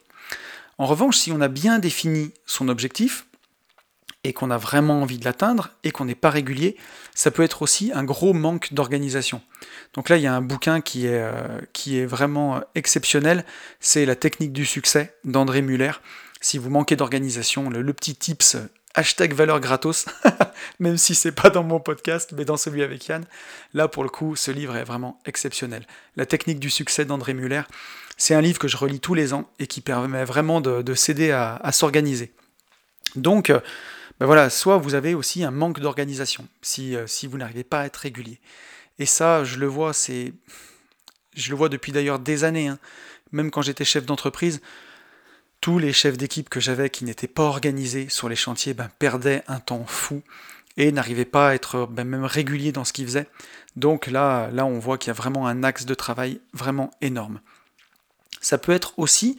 En revanche, si on a bien défini son objectif, et qu'on a vraiment envie de l'atteindre, et qu'on n'est pas régulier, ça peut être aussi un gros manque d'organisation. Donc là, il y a un bouquin qui est, euh, vraiment exceptionnel, c'est La technique du succès d'André Muller. Si vous manquez d'organisation, le, petit tips hashtag valeur gratos, même si c'est pas dans mon podcast, mais dans celui avec Yann. Là, pour le coup, ce livre est vraiment exceptionnel. La technique du succès d'André Muller, c'est un livre que je relis tous les ans et qui permet vraiment de, s'aider à, s'organiser. Donc, euh, voilà, soit vous avez aussi un manque d'organisation, si, euh, si vous n'arrivez pas à être régulier. Et ça, je le vois, c'est, je le vois depuis d'ailleurs des années. Hein. Même quand j'étais chef d'entreprise, tous les chefs d'équipe que j'avais qui n'étaient pas organisés sur les chantiers ben, perdaient un temps fou et n'arrivaient pas à être ben, même réguliers dans ce qu'ils faisaient. Donc là, là, on voit qu'il y a vraiment un axe de travail vraiment énorme. Ça peut être aussi,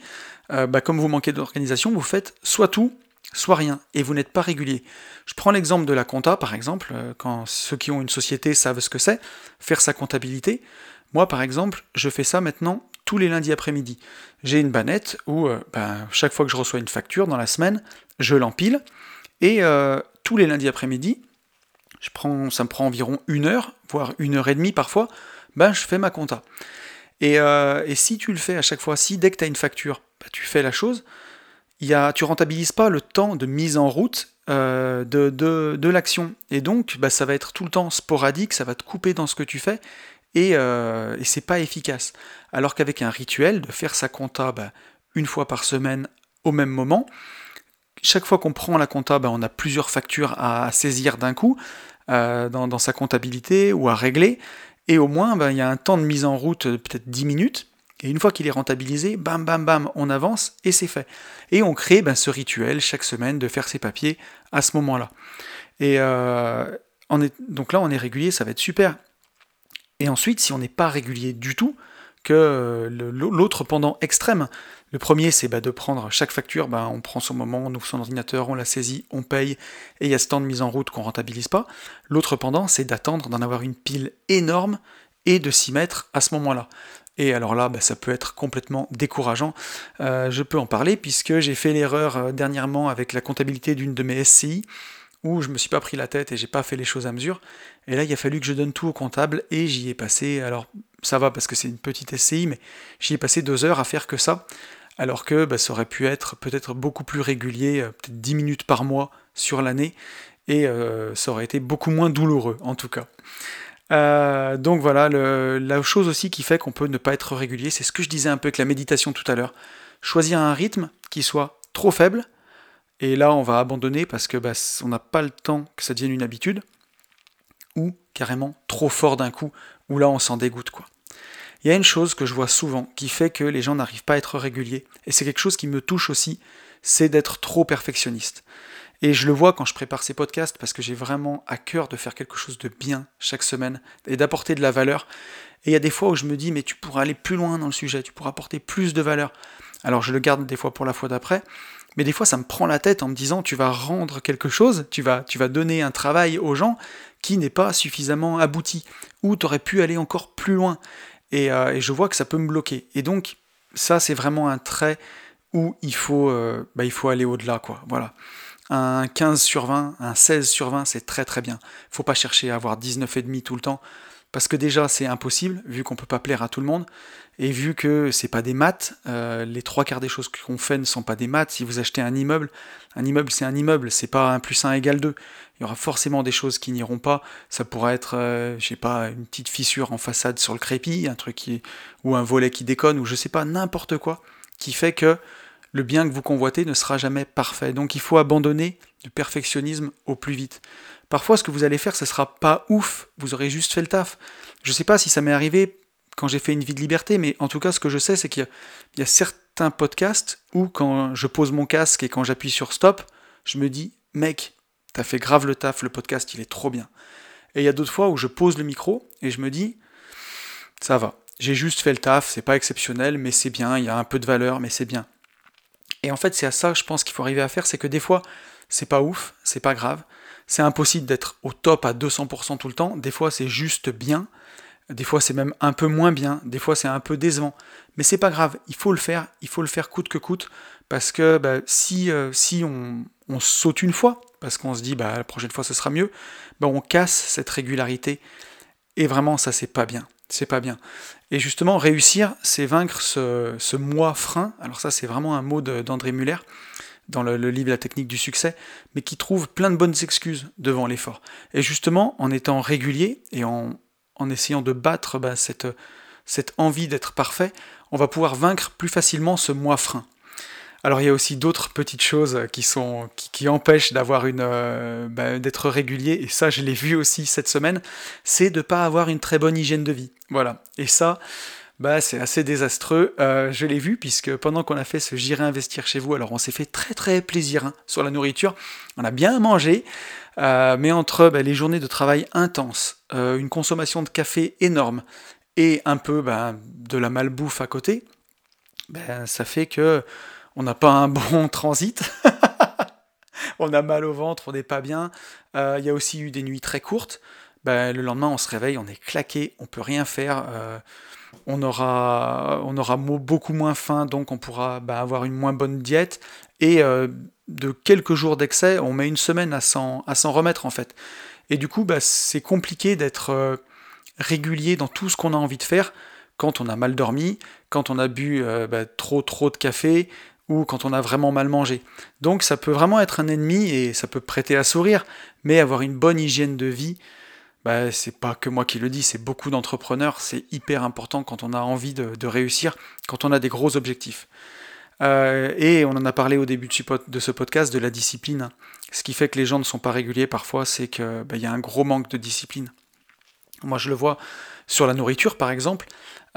euh, ben, comme vous manquez d'organisation, vous faites soit tout, soit rien, et vous n'êtes pas régulier. Je prends l'exemple de la compta, par exemple, euh, quand ceux qui ont une société savent ce que c'est, faire sa comptabilité. Moi, par exemple, je fais ça maintenant tous les lundis après-midi. J'ai une bannette où euh, ben, chaque fois que je reçois une facture dans la semaine, je l'empile. Et euh, tous les lundis après-midi, je prends, ça me prend environ une heure, voire une heure et demie parfois, ben, je fais ma compta. Et, si tu le fais à chaque fois, si dès que tu as une facture, ben, tu fais la chose, y tu rentabilises pas le temps de mise en route de, de, l'action. Et donc, ben, ça va être tout le temps sporadique, ça va te couper dans ce que tu fais, et, euh, c'est pas efficace. Alors qu'avec un rituel, de faire sa compta bah, une fois par semaine au même moment, chaque fois qu'on prend la compta, bah, on a plusieurs factures à, saisir d'un coup euh, dans, sa comptabilité ou à régler, et au moins bah, il y a un temps de mise en route peut-être 10 minutes, et une fois qu'il est rentabilisé, bam bam bam, on avance et c'est fait. Et on crée ce rituel chaque semaine de faire ses papiers à ce moment-là. Et euh, donc là on est régulier, ça va être super. Et ensuite, si on n'est pas régulier du tout, que euh, l'autre pendant extrême. Le premier, c'est bah, de prendre chaque facture, bah, on prend son moment, on ouvre son ordinateur, on la saisit, on paye, et il y a ce temps de mise en route qu'on rentabilise pas. L'autre pendant, c'est d'attendre d'en avoir une pile énorme et de s'y mettre à ce moment-là. Et alors là, bah, ça peut être complètement décourageant. Euh, je peux en parler puisque j'ai fait l'erreur euh, dernièrement avec la comptabilité d'une de mes SCI où je me suis pas pris la tête et j'ai pas fait les choses à mesure. Et là, il a fallu que je donne tout au comptable et j'y ai passé. Alors, ça va parce que c'est une petite SCI, mais j'y ai passé deux heures à faire que ça. Alors que bah, ça aurait pu être peut-être beaucoup plus régulier, euh, peut-être 10 minutes par mois sur l'année, et ça aurait été beaucoup moins douloureux en tout cas. Euh, donc voilà, la chose aussi qui fait qu'on peut ne pas être régulier, c'est ce que je disais un peu avec la méditation tout à l'heure. Choisir un rythme qui soit trop faible, et là, on va abandonner parce que bah, on n'a pas le temps que ça devienne une habitude, ou carrément trop fort d'un coup, où là on s'en dégoûte quoi. Il y a une chose que je vois souvent qui fait que les gens n'arrivent pas à être réguliers, et c'est quelque chose qui me touche aussi, c'est d'être trop perfectionniste. Et je le vois quand je prépare ces podcasts parce que j'ai vraiment à cœur de faire quelque chose de bien chaque semaine et d'apporter de la valeur. Et il y a des fois où je me dis mais tu pourras aller plus loin dans le sujet, tu pourras apporter plus de valeur. Alors je le garde des fois pour la fois d'après, mais des fois ça me prend la tête en me disant tu vas rendre quelque chose, tu vas, tu vas donner un travail aux gens qui n'est pas suffisamment abouti, ou tu aurais pu aller encore plus loin. Euh, et, je vois que ça peut me bloquer. Et donc ça c'est vraiment un trait où il faut, euh, bah, il faut aller au-delà. quoi. Voilà. Un 15 sur 20, un 16 sur 20, c'est très très bien. Faut pas chercher à avoir 19,5 tout le temps parce que déjà c'est impossible, vu qu'on peut pas plaire à tout le monde, et vu que c'est pas des maths, euh, les trois quarts des choses qu'on fait ne sont pas des maths. Si vous achetez un immeuble, un immeuble c'est un immeuble, c'est pas un plus 1 égale 2. Il y aura forcément des choses qui n'iront pas. Ça pourrait être, euh, je sais pas, une petite fissure en façade sur le crépi, un truc qui, ou un volet qui déconne, ou je sais pas, n'importe quoi, qui fait que le bien que vous convoitez ne sera jamais parfait. Donc il faut abandonner du perfectionnisme au plus vite. Parfois, ce que vous allez faire, ce sera pas ouf, vous aurez juste fait le taf. Je sais pas si ça m'est arrivé quand j'ai fait une vie de liberté, mais en tout cas, ce que je sais, c'est qu'il y, a certains podcasts où, quand je pose mon casque et quand j'appuie sur stop, je me dis, mec, t'as fait grave le taf, le podcast, il est trop bien. Et il y a d'autres fois où je pose le micro et je me dis, ça va, j'ai juste fait le taf, c'est pas exceptionnel, mais c'est bien, il y a un peu de valeur, mais c'est bien. Et en fait, c'est à ça, je pense, qu'il faut arriver à faire, c'est que des fois, c'est pas ouf, c'est pas grave, c'est impossible d'être au top à 200% tout le temps, des fois c'est juste bien, des fois c'est même un peu moins bien, des fois c'est un peu décevant, mais c'est pas grave, il faut le faire, il faut le faire coûte que coûte, parce que bah, si, euh, si on, saute une fois, parce qu'on se dit bah, la prochaine fois ce sera mieux, bah, on casse cette régularité, et vraiment ça c'est pas bien, c'est pas bien. Et justement, réussir, c'est vaincre ce, moi frein. Alors ça, c'est vraiment un mot d'André Muller dans le, livre La technique du succès, mais qui trouve plein de bonnes excuses devant l'effort. Et justement, en étant régulier et en, en essayant de battre bah, cette, cette envie d'être parfait, on va pouvoir vaincre plus facilement ce moi frein. Alors il y a aussi d'autres petites choses qui, sont, qui, empêchent d'avoir une, euh, bah, d'être régulier, et ça je l'ai vu aussi cette semaine, c'est de ne pas avoir une très bonne hygiène de vie. Voilà. Et ça, bah, c'est assez désastreux. Euh, je l'ai vu puisque pendant qu'on a fait ce J'irai investir chez vous, alors on s'est fait très très plaisir hein, sur la nourriture. On a bien mangé, euh, mais entre bah, les journées de travail intenses, une consommation de café énorme et un peu bah, de la malbouffe à côté, ça fait que on n'a pas un bon transit. on a mal au ventre, on n'est pas bien. Euh, il y a aussi eu des nuits très courtes. Ben, le lendemain, on se réveille, on est claqué, on peut rien faire. Euh, on aura, on beaucoup moins faim, donc on pourra ben, avoir une moins bonne diète. Et euh, de quelques jours d'excès, on met une semaine à s'en, à s'en remettre en fait. Et du coup, ben, c'est compliqué d'être régulier dans tout ce qu'on a envie de faire quand on a mal dormi, quand on a bu trop trop de café, ou quand on a vraiment mal mangé. Donc ça peut vraiment être un ennemi et ça peut prêter à sourire, mais avoir une bonne hygiène de vie, bah, c'est pas que moi qui le dis, c'est beaucoup d'entrepreneurs, c'est hyper important quand on a envie de, réussir, quand on a des gros objectifs. Euh, et on en a parlé au début de ce podcast de la discipline. Ce qui fait que les gens ne sont pas réguliers parfois, c'est qu'il bah, y a un gros manque de discipline. Moi je le vois sur la nourriture par exemple.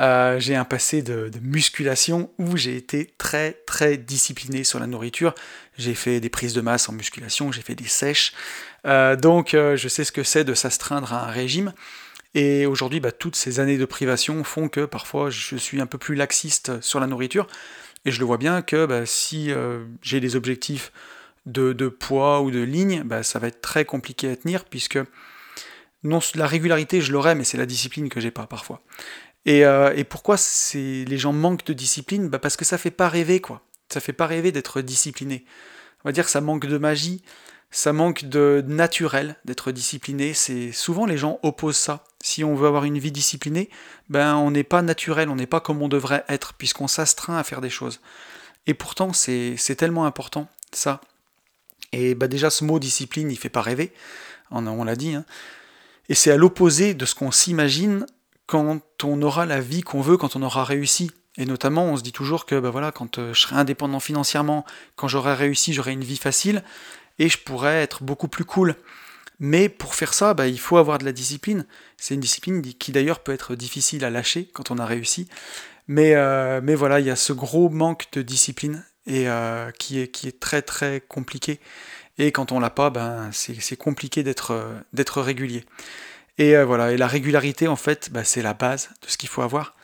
Euh, j'ai un passé de, musculation où j'ai été très très discipliné sur la nourriture. J'ai fait des prises de masse en musculation, j'ai fait des sèches. Euh, donc euh, je sais ce que c'est de s'astreindre à un régime. Et aujourd'hui, bah, toutes ces années de privation font que parfois je suis un peu plus laxiste sur la nourriture. Et je le vois bien que bah, si j'ai des objectifs de, poids ou de ligne, bah, ça va être très compliqué à tenir puisque non, la régularité je l'aurai, mais c'est la discipline que j'ai pas parfois. Euh, et, pourquoi les gens manquent de discipline? Bah Parce que ça fait pas rêver, quoi. Ça fait pas rêver d'être discipliné. On va dire que ça manque de magie, ça manque de naturel d'être discipliné. C'est souvent les gens opposent ça. Si on veut avoir une vie disciplinée, ben on n'est pas naturel, on n'est pas comme on devrait être, puisqu'on s'astreint à faire des choses. Et pourtant, c'est tellement important, ça. Et bah déjà, ce mot discipline, il fait pas rêver, on, on l'a dit. Hein. Et c'est à l'opposé de ce qu'on s'imagine quand on aura la vie qu'on veut, quand on aura réussi. Et notamment, on se dit toujours que ben voilà, quand euh, je serai indépendant financièrement, quand j'aurai réussi, j'aurai une vie facile et je pourrai être beaucoup plus cool. Mais pour faire ça, ben, il faut avoir de la discipline. C'est une discipline qui d'ailleurs peut être difficile à lâcher quand on a réussi. Mais, euh, mais voilà, il y a ce gros manque de discipline et euh, qui, est, qui est très très compliqué. Et quand on l'a pas, ben, c'est compliqué d'être régulier. Et euh, voilà, et la régularité, en fait, bah, c'est la base de ce qu'il faut avoir.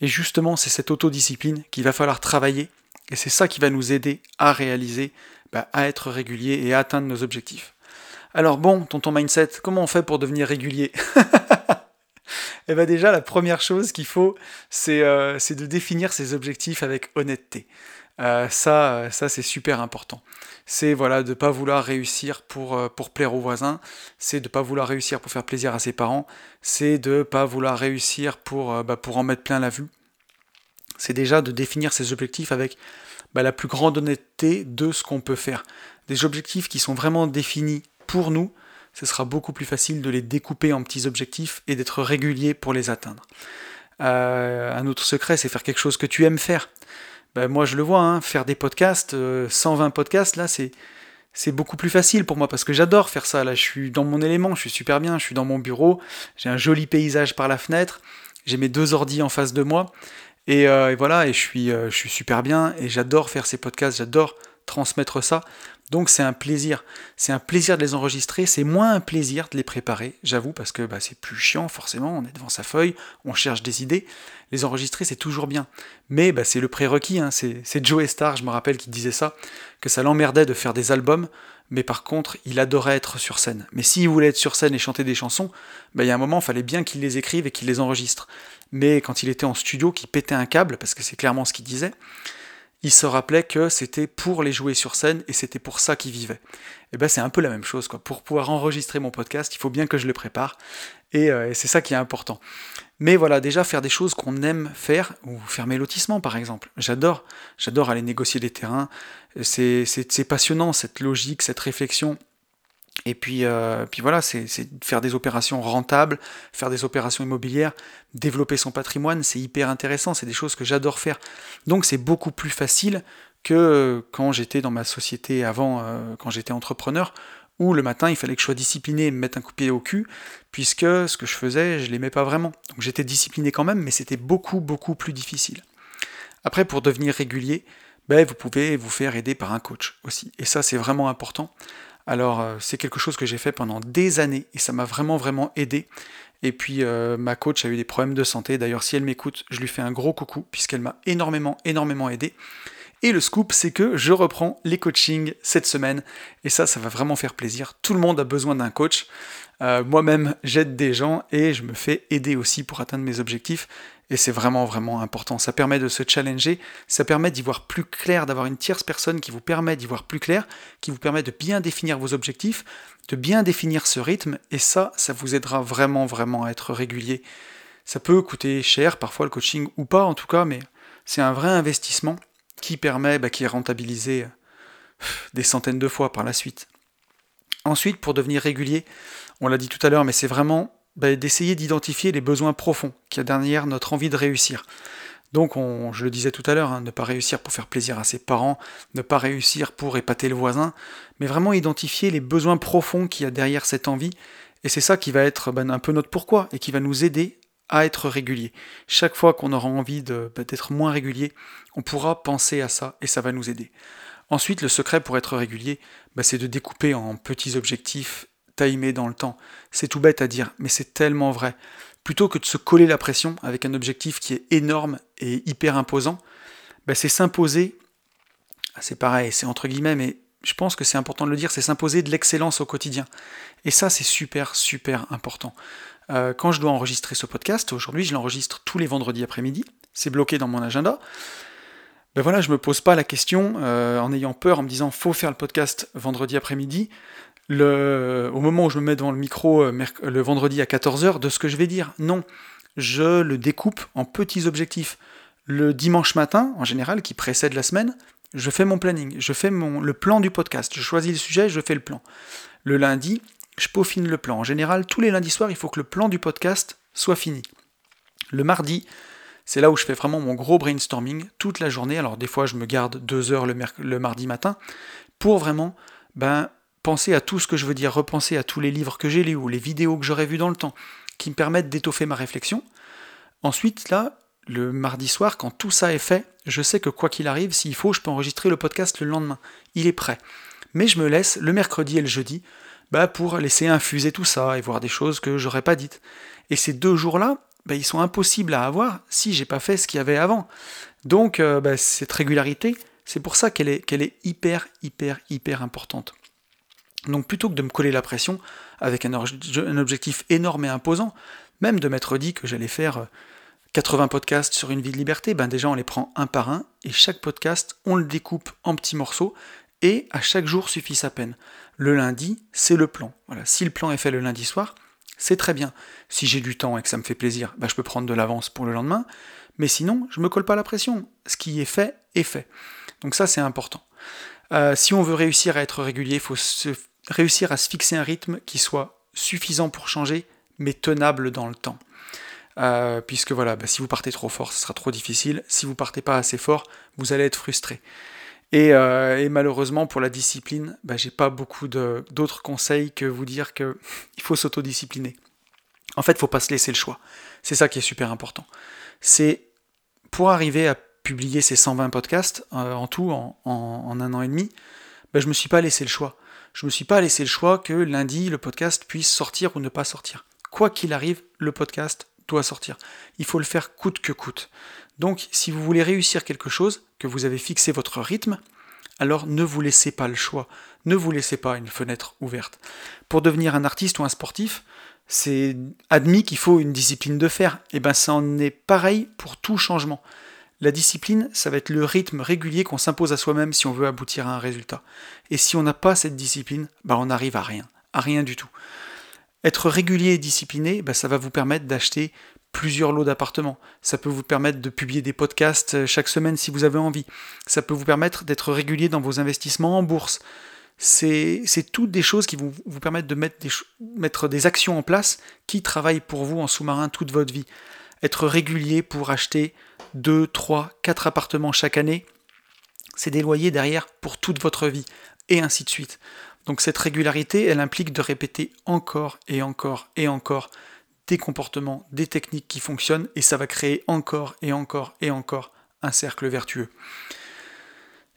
Et justement, c'est cette autodiscipline qu'il va falloir travailler. Et c'est ça qui va nous aider à réaliser, bah, à être régulier et à atteindre nos objectifs. Alors bon, tonton mindset, comment on fait pour devenir régulier? Eh bien déjà, la première chose qu'il faut, c'est euh, de définir ses objectifs avec honnêteté. Euh, ça, ça c'est super important c'est voilà de pas vouloir réussir pour, euh, pour plaire aux voisins, c'est de pas vouloir réussir pour faire plaisir à ses parents, c'est de pas vouloir réussir pour, euh, bah, pour en mettre plein la vue. C'est déjà de définir ses objectifs avec bah, la plus grande honnêteté de ce qu'on peut faire. Des objectifs qui sont vraiment définis pour nous, ce sera beaucoup plus facile de les découper en petits objectifs et d'être régulier pour les atteindre. Euh, un autre secret, c'est faire quelque chose que tu aimes faire ben, moi je le vois, hein, faire des podcasts, 120 podcasts, là c'est c'est beaucoup plus facile pour moi parce que j'adore faire ça. Là, je suis dans mon élément, je suis super bien, je suis dans mon bureau, j'ai un joli paysage par la fenêtre, j'ai mes deux ordis en face de moi, et, euh, voilà, et je suis, euh, je suis super bien, et j'adore faire ces podcasts, j'adore transmettre ça. Donc c'est un plaisir, c'est un plaisir de les enregistrer, c'est moins un plaisir de les préparer, j'avoue, parce que bah, c'est plus chiant forcément, on est devant sa feuille, on cherche des idées, les enregistrer c'est toujours bien. Mais bah, c'est le prérequis, hein. c'est Joe Star, je me rappelle, qui disait ça, que ça l'emmerdait de faire des albums, mais par contre il adorait être sur scène. Mais s'il voulait être sur scène et chanter des chansons, bah, il y a un moment il fallait bien qu'il les écrive et qu'il les enregistre. Mais quand il était en studio, qu'il pétait un câble, parce que c'est clairement ce qu'il disait, il se rappelait que c'était pour les jouer sur scène et c'était pour ça qu'il vivait. Et ben c'est un peu la même chose quoi. Pour pouvoir enregistrer mon podcast, il faut bien que je le prépare et, euh, c'est ça qui est important. Mais voilà, déjà faire des choses qu'on aime faire ou faire mes par exemple. J'adore, j'adore aller négocier des terrains. C'est passionnant cette logique, cette réflexion et puis, euh, puis voilà, c'est faire des opérations rentables, faire des opérations immobilières, développer son patrimoine, c'est hyper intéressant, c'est des choses que j'adore faire. Donc c'est beaucoup plus facile que quand j'étais dans ma société avant, euh, quand j'étais entrepreneur, où le matin il fallait que je sois discipliné et me mettre un coup de pied au cul, puisque ce que je faisais, je l'aimais pas vraiment. Donc j'étais discipliné quand même, mais c'était beaucoup, beaucoup plus difficile. Après, pour devenir régulier, ben, vous pouvez vous faire aider par un coach aussi. Et ça, c'est vraiment important. Alors euh, c'est quelque chose que j'ai fait pendant des années et ça m'a vraiment vraiment aidé. Et puis euh, ma coach a eu des problèmes de santé. D'ailleurs si elle m'écoute, je lui fais un gros coucou puisqu'elle m'a énormément énormément aidé. Et le scoop, c'est que je reprends les coachings cette semaine. Et ça, ça va vraiment faire plaisir. Tout le monde a besoin d'un coach. Euh, moi-même, j'aide des gens et je me fais aider aussi pour atteindre mes objectifs. Et c'est vraiment, vraiment important. Ça permet de se challenger, ça permet d'y voir plus clair, d'avoir une tierce personne qui vous permet d'y voir plus clair, qui vous permet de bien définir vos objectifs, de bien définir ce rythme, et ça, ça vous aidera vraiment, vraiment à être régulier. Ça peut coûter cher, parfois le coaching ou pas en tout cas, mais c'est un vrai investissement qui permet, bah, qui est rentabilisé des centaines de fois par la suite. Ensuite, pour devenir régulier, on l'a dit tout à l'heure, mais c'est vraiment bah, d'essayer d'identifier les besoins profonds qu'il y a derrière notre envie de réussir. Donc, on, je le disais tout à l'heure, hein, ne pas réussir pour faire plaisir à ses parents, ne pas réussir pour épater le voisin, mais vraiment identifier les besoins profonds qu'il y a derrière cette envie. Et c'est ça qui va être bah, un peu notre pourquoi et qui va nous aider à être régulier. Chaque fois qu'on aura envie bah, d'être moins régulier, on pourra penser à ça et ça va nous aider. Ensuite, le secret pour être régulier, c'est de découper en petits objectifs timé dans le temps. C'est tout bête à dire, mais c'est tellement vrai. Plutôt que de se coller la pression avec un objectif qui est énorme et hyper imposant, bah, c'est s'imposer, ah, c'est pareil, c'est entre guillemets, mais je pense que c'est important de le dire, c'est s'imposer de l'excellence au quotidien. Et ça, c'est super, super important. Euh, quand je dois enregistrer ce podcast, aujourd'hui, je l'enregistre tous les vendredis après-midi, c'est bloqué dans mon agenda. Ben voilà, je me pose pas la question euh, en ayant peur, en me disant faut faire le podcast vendredi après-midi au moment où je me mets devant le micro euh, le vendredi à 14h de ce que je vais dire. Non, je le découpe en petits objectifs. Le dimanche matin, en général, qui précède la semaine, je fais mon planning, je fais mon, le plan du podcast, je choisis le sujet, je fais le plan. Le lundi, je peaufine le plan. En général, tous les lundis soirs, il faut que le plan du podcast soit fini. Le mardi, c'est là où je fais vraiment mon gros brainstorming toute la journée. Alors des fois, je me garde deux heures le, le mardi matin pour vraiment ben, penser à tout ce que je veux dire, repenser à tous les livres que j'ai lus ou les vidéos que j'aurais vues dans le temps, qui me permettent d'étoffer ma réflexion. Ensuite, là, le mardi soir, quand tout ça est fait, je sais que quoi qu'il arrive, s'il faut, je peux enregistrer le podcast le lendemain. Il est prêt. Mais je me laisse le mercredi et le jeudi bah, pour laisser infuser tout ça et voir des choses que j'aurais pas dites. Et ces deux jours-là, bah, ils sont impossibles à avoir si j'ai pas fait ce qu'il y avait avant. Donc euh, bah, cette régularité, c'est pour ça qu'elle est, qu'elle est hyper, hyper, hyper importante. Donc plutôt que de me coller la pression avec un, objectif énorme et imposant, même de m'être dit que j'allais faire 80 euh, podcasts sur une vie de liberté, ben déjà on les prend un par un, et chaque podcast, on le découpe en petits morceaux, et à chaque jour suffit sa peine. Le lundi, c'est le plan. Si le plan est fait le lundi soir, c'est très bien. Si j'ai du temps et que ça me fait plaisir, ben je peux prendre de l'avance pour le lendemain, mais sinon, je ne me colle pas la pression. Ce qui est fait est fait. Donc ça, c'est important. Euh, si on veut réussir à être régulier, il faut se réussir à se fixer un rythme qui soit suffisant pour changer, mais tenable dans le temps. Euh, puisque voilà, bah, si vous partez trop fort, ce sera trop difficile. Si vous partez pas assez fort, vous allez être frustré. Et, euh, malheureusement, pour la discipline, bah, j'ai pas beaucoup d'autres conseils que vous dire qu'il faut s'autodiscipliner. En fait, il faut pas se laisser le choix. C'est ça qui est super important. C'est pour arriver à publier ces 120 podcasts euh, en tout en, un an et demi, bah, je me suis pas laissé le choix. Je me suis pas laissé le choix que lundi le podcast puisse sortir ou ne pas sortir. Quoi qu'il arrive, le podcast doit sortir. Il faut le faire coûte que coûte. Donc, si vous voulez réussir quelque chose, que vous avez fixé votre rythme, alors ne vous laissez pas le choix. Ne vous laissez pas une fenêtre ouverte. Pour devenir un artiste ou un sportif, c'est admis qu'il faut une discipline de fer. Et eh bien, ça en est pareil pour tout changement. La discipline, ça va être le rythme régulier qu'on s'impose à soi-même si on veut aboutir à un résultat. Et si on n'a pas cette discipline, ben on n'arrive à rien, à rien du tout. Être régulier et discipliné, ben ça va vous permettre d'acheter plusieurs lots d'appartements. Ça peut vous permettre de publier des podcasts euh, chaque semaine si vous avez envie. Ça peut vous permettre d'être régulier dans vos investissements en bourse. C'est toutes des choses qui vont vous permettre de mettre des actions en place qui travaillent pour vous en sous-marin toute votre vie. Être régulier pour acheter 2, 3, 4 appartements chaque année, c'est des loyers derrière pour toute votre vie, et ainsi de suite. Donc cette régularité, elle implique de répéter encore et encore et encore des comportements, des techniques qui fonctionnent, et ça va créer encore et encore et encore un cercle vertueux.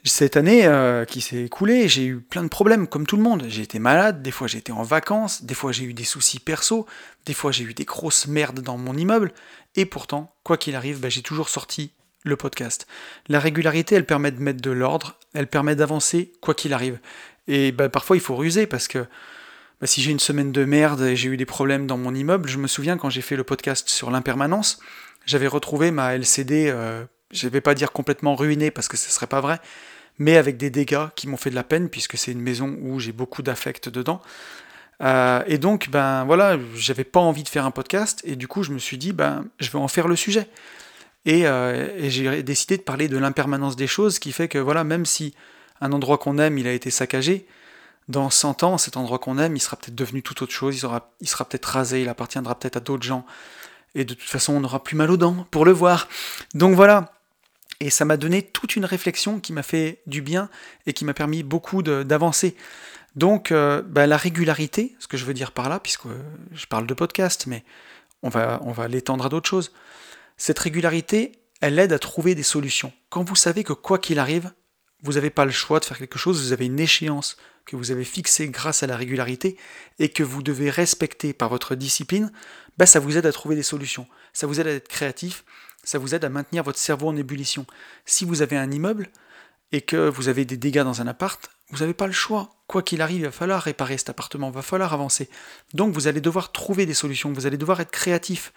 Cette année euh, qui s'est écoulée, j'ai eu plein de problèmes, comme tout le monde. J'ai été malade, des fois j'étais en vacances, des fois j'ai eu des soucis perso, des fois j'ai eu des grosses merdes dans mon immeuble, et pourtant, quoi qu'il arrive, bah, j'ai toujours sorti le podcast. La régularité, elle permet de mettre de l'ordre, elle permet d'avancer quoi qu'il arrive. Et bah, parfois il faut ruser parce que bah, si j'ai une semaine de merde et j'ai eu des problèmes dans mon immeuble, je me souviens quand j'ai fait le podcast sur l'impermanence, j'avais retrouvé ma LCD, euh, je ne vais pas dire complètement ruinée parce que ce serait pas vrai, mais avec des dégâts qui m'ont fait de la peine puisque c'est une maison où j'ai beaucoup d'affect dedans. Euh, et donc, ben voilà, j'avais pas envie de faire un podcast et du coup, je me suis dit, ben je vais en faire le sujet. Et, euh, et j'ai décidé de parler de l'impermanence des choses, qui fait que voilà, même si un endroit qu'on aime, il a été saccagé, dans 100 ans, cet endroit qu'on aime, il sera peut-être devenu tout autre chose, il sera, il sera peut-être rasé, il appartiendra peut-être à d'autres gens. Et de toute façon, on n'aura plus mal aux dents pour le voir. Donc voilà. Et ça m'a donné toute une réflexion qui m'a fait du bien et qui m'a permis beaucoup d'avancer. Donc euh, bah, la régularité, ce que je veux dire par là, puisque je parle de podcast, mais on va, l'étendre à d'autres choses. Cette régularité, elle aide à trouver des solutions. Quand vous savez que quoi qu'il arrive, vous n'avez pas le choix de faire quelque chose, vous avez une échéance que vous avez fixée grâce à la régularité et que vous devez respecter par votre discipline, bah ça vous aide à trouver des solutions, ça vous aide à être créatif, ça vous aide à maintenir votre cerveau en ébullition. Si vous avez un immeuble et que vous avez des dégâts dans un appart, vous n'avez pas le choix. Quoi qu'il arrive, il va falloir réparer cet appartement, il va falloir avancer. Donc vous allez devoir trouver des solutions, vous allez devoir être créatif.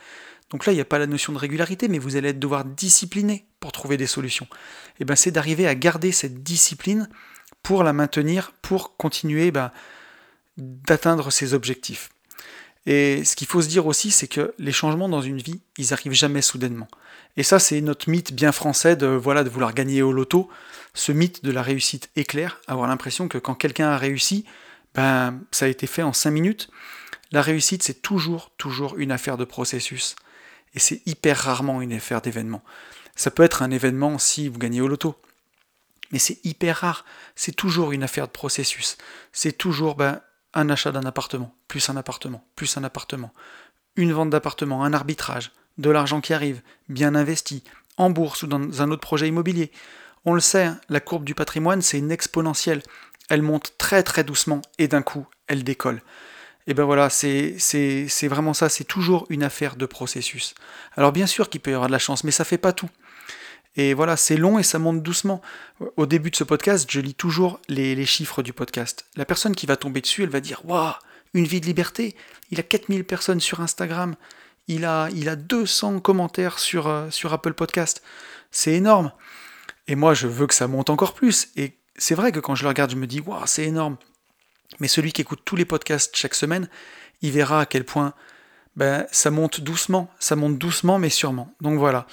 Donc là, il n'y a pas la notion de régularité, mais vous allez devoir discipliner pour trouver des solutions. Et eh ben c'est d'arriver à garder cette discipline pour la maintenir, pour continuer ben, d'atteindre ses objectifs. Et ce qu'il faut se dire aussi, c'est que les changements dans une vie, ils arrivent jamais soudainement. Et ça, c'est notre mythe bien français de voilà de vouloir gagner au loto. Ce mythe de la réussite éclair, avoir l'impression que quand quelqu'un a réussi, ben ça a été fait en cinq minutes. La réussite, c'est toujours, toujours une affaire de processus. Et c'est hyper rarement une affaire d'événement. Ça peut être un événement si vous gagnez au loto. Mais c'est hyper rare. C'est toujours une affaire de processus. C'est toujours ben, un achat d'un appartement, plus un appartement, plus un appartement. Une vente d'appartement, un arbitrage, de l'argent qui arrive, bien investi, en bourse ou dans un autre projet immobilier. On le sait, la courbe du patrimoine, c'est une exponentielle. Elle monte très très doucement et d'un coup, elle décolle. Et ben voilà, c'est vraiment ça, c'est toujours une affaire de processus. Alors bien sûr qu'il peut y avoir de la chance, mais ça fait pas tout. Et voilà, c'est long et ça monte doucement. Au début de ce podcast, je lis toujours les, chiffres du podcast. La personne qui va tomber dessus, elle va dire Waouh, une vie de liberté Il a 4000 personnes sur Instagram, il a, il a 200 commentaires sur, euh, sur Apple Podcast. C'est énorme. Et moi, je veux que ça monte encore plus. Et c'est vrai que quand je le regarde, je me dis Waouh, c'est énorme. Mais celui qui écoute tous les podcasts chaque semaine, il verra à quel point ben, ça monte doucement, ça monte doucement mais sûrement. Donc voilà.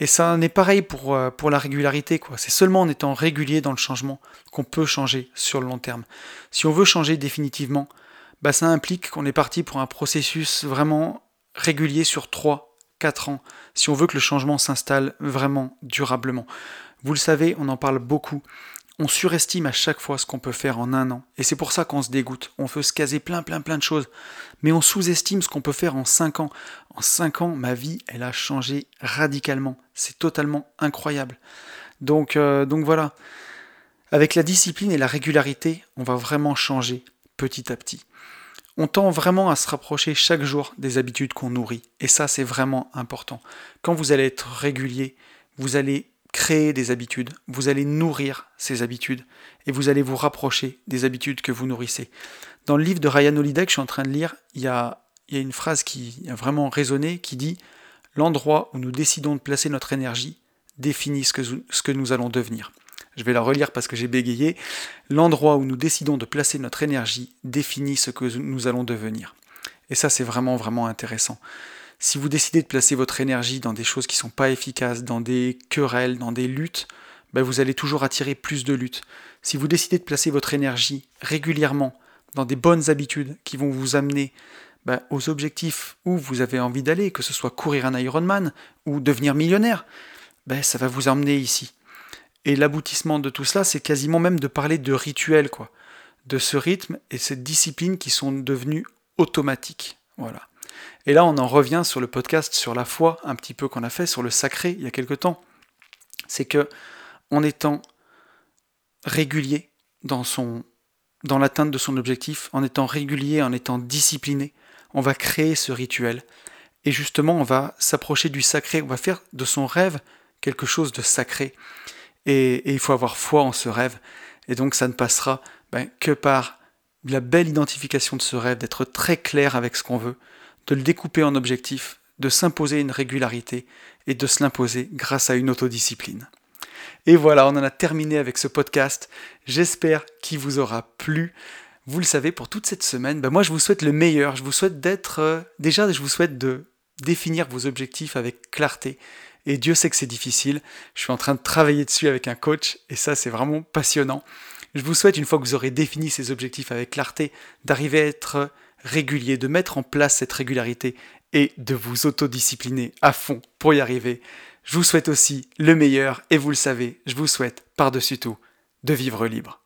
Et ça en est pareil pour, euh, pour la régularité. quoi. C'est seulement en étant régulier dans le changement qu'on peut changer sur le long terme. Si on veut changer définitivement, ben, ça implique qu'on est parti pour un processus vraiment régulier sur 3 4 ans, si on veut que le changement s'installe vraiment durablement. Vous le savez, on en parle beaucoup. On surestime à chaque fois ce qu'on peut faire en un an. Et c'est pour ça qu'on se dégoûte. On veut se caser plein, plein, plein de choses. Mais on sous-estime ce qu'on peut faire en 5 ans. En 5 ans, ma vie, elle a changé radicalement. C'est totalement incroyable. Donc, euh, donc voilà. Avec la discipline et la régularité, on va vraiment changer petit à petit. On tend vraiment à se rapprocher chaque jour des habitudes qu'on nourrit. Et ça, c'est vraiment important. Quand vous allez être régulier, vous allez créer des habitudes, vous allez nourrir ces habitudes et vous allez vous rapprocher des habitudes que vous nourrissez. Dans le livre de Ryan Holiday que je suis en train de lire, il y a, une phrase qui a vraiment résonné qui dit L'endroit où nous décidons de placer notre énergie définit ce que nous allons devenir. Je vais la relire parce que j'ai bégayé. L'endroit où nous décidons de placer notre énergie définit ce que nous allons devenir. Et ça, c'est vraiment, vraiment intéressant. Si vous décidez de placer votre énergie dans des choses qui ne sont pas efficaces, dans des querelles, dans des luttes, ben vous allez toujours attirer plus de luttes. Si vous décidez de placer votre énergie régulièrement dans des bonnes habitudes qui vont vous amener ben, aux objectifs où vous avez envie d'aller, que ce soit courir un Ironman ou devenir millionnaire, ben, ça va vous emmener ici. Et l'aboutissement de tout cela, c'est quasiment même de parler de rituel, quoi. De ce rythme et cette discipline qui sont devenus automatiques. Voilà. Et là, on en revient sur le podcast sur la foi, un petit peu qu'on a fait sur le sacré il y a quelque temps. C'est que en étant régulier dans dans l'atteinte de son objectif, en étant régulier, en étant discipliné, on va créer ce rituel. Et justement, on va s'approcher du sacré, on va faire de son rêve quelque chose de sacré. Et, il faut avoir foi en ce rêve. Et donc ça ne passera ben, que par la belle identification de ce rêve, d'être très clair avec ce qu'on veut, de le découper en objectifs, de s'imposer une régularité et de se l'imposer grâce à une autodiscipline. Et voilà, on en a terminé avec ce podcast. J'espère qu'il vous aura plu. Vous le savez, pour toute cette semaine, ben moi je vous souhaite le meilleur. Je vous souhaite d'être... Euh, déjà, je vous souhaite de définir vos objectifs avec clarté. Et Dieu sait que c'est difficile. Je suis en train de travailler dessus avec un coach et ça c'est vraiment passionnant. Je vous souhaite, une fois que vous aurez défini ces objectifs avec clarté, d'arriver à être régulier, de mettre en place cette régularité et de vous autodiscipliner à fond pour y arriver. Je vous souhaite aussi le meilleur et vous le savez, je vous souhaite par-dessus tout de vivre libre.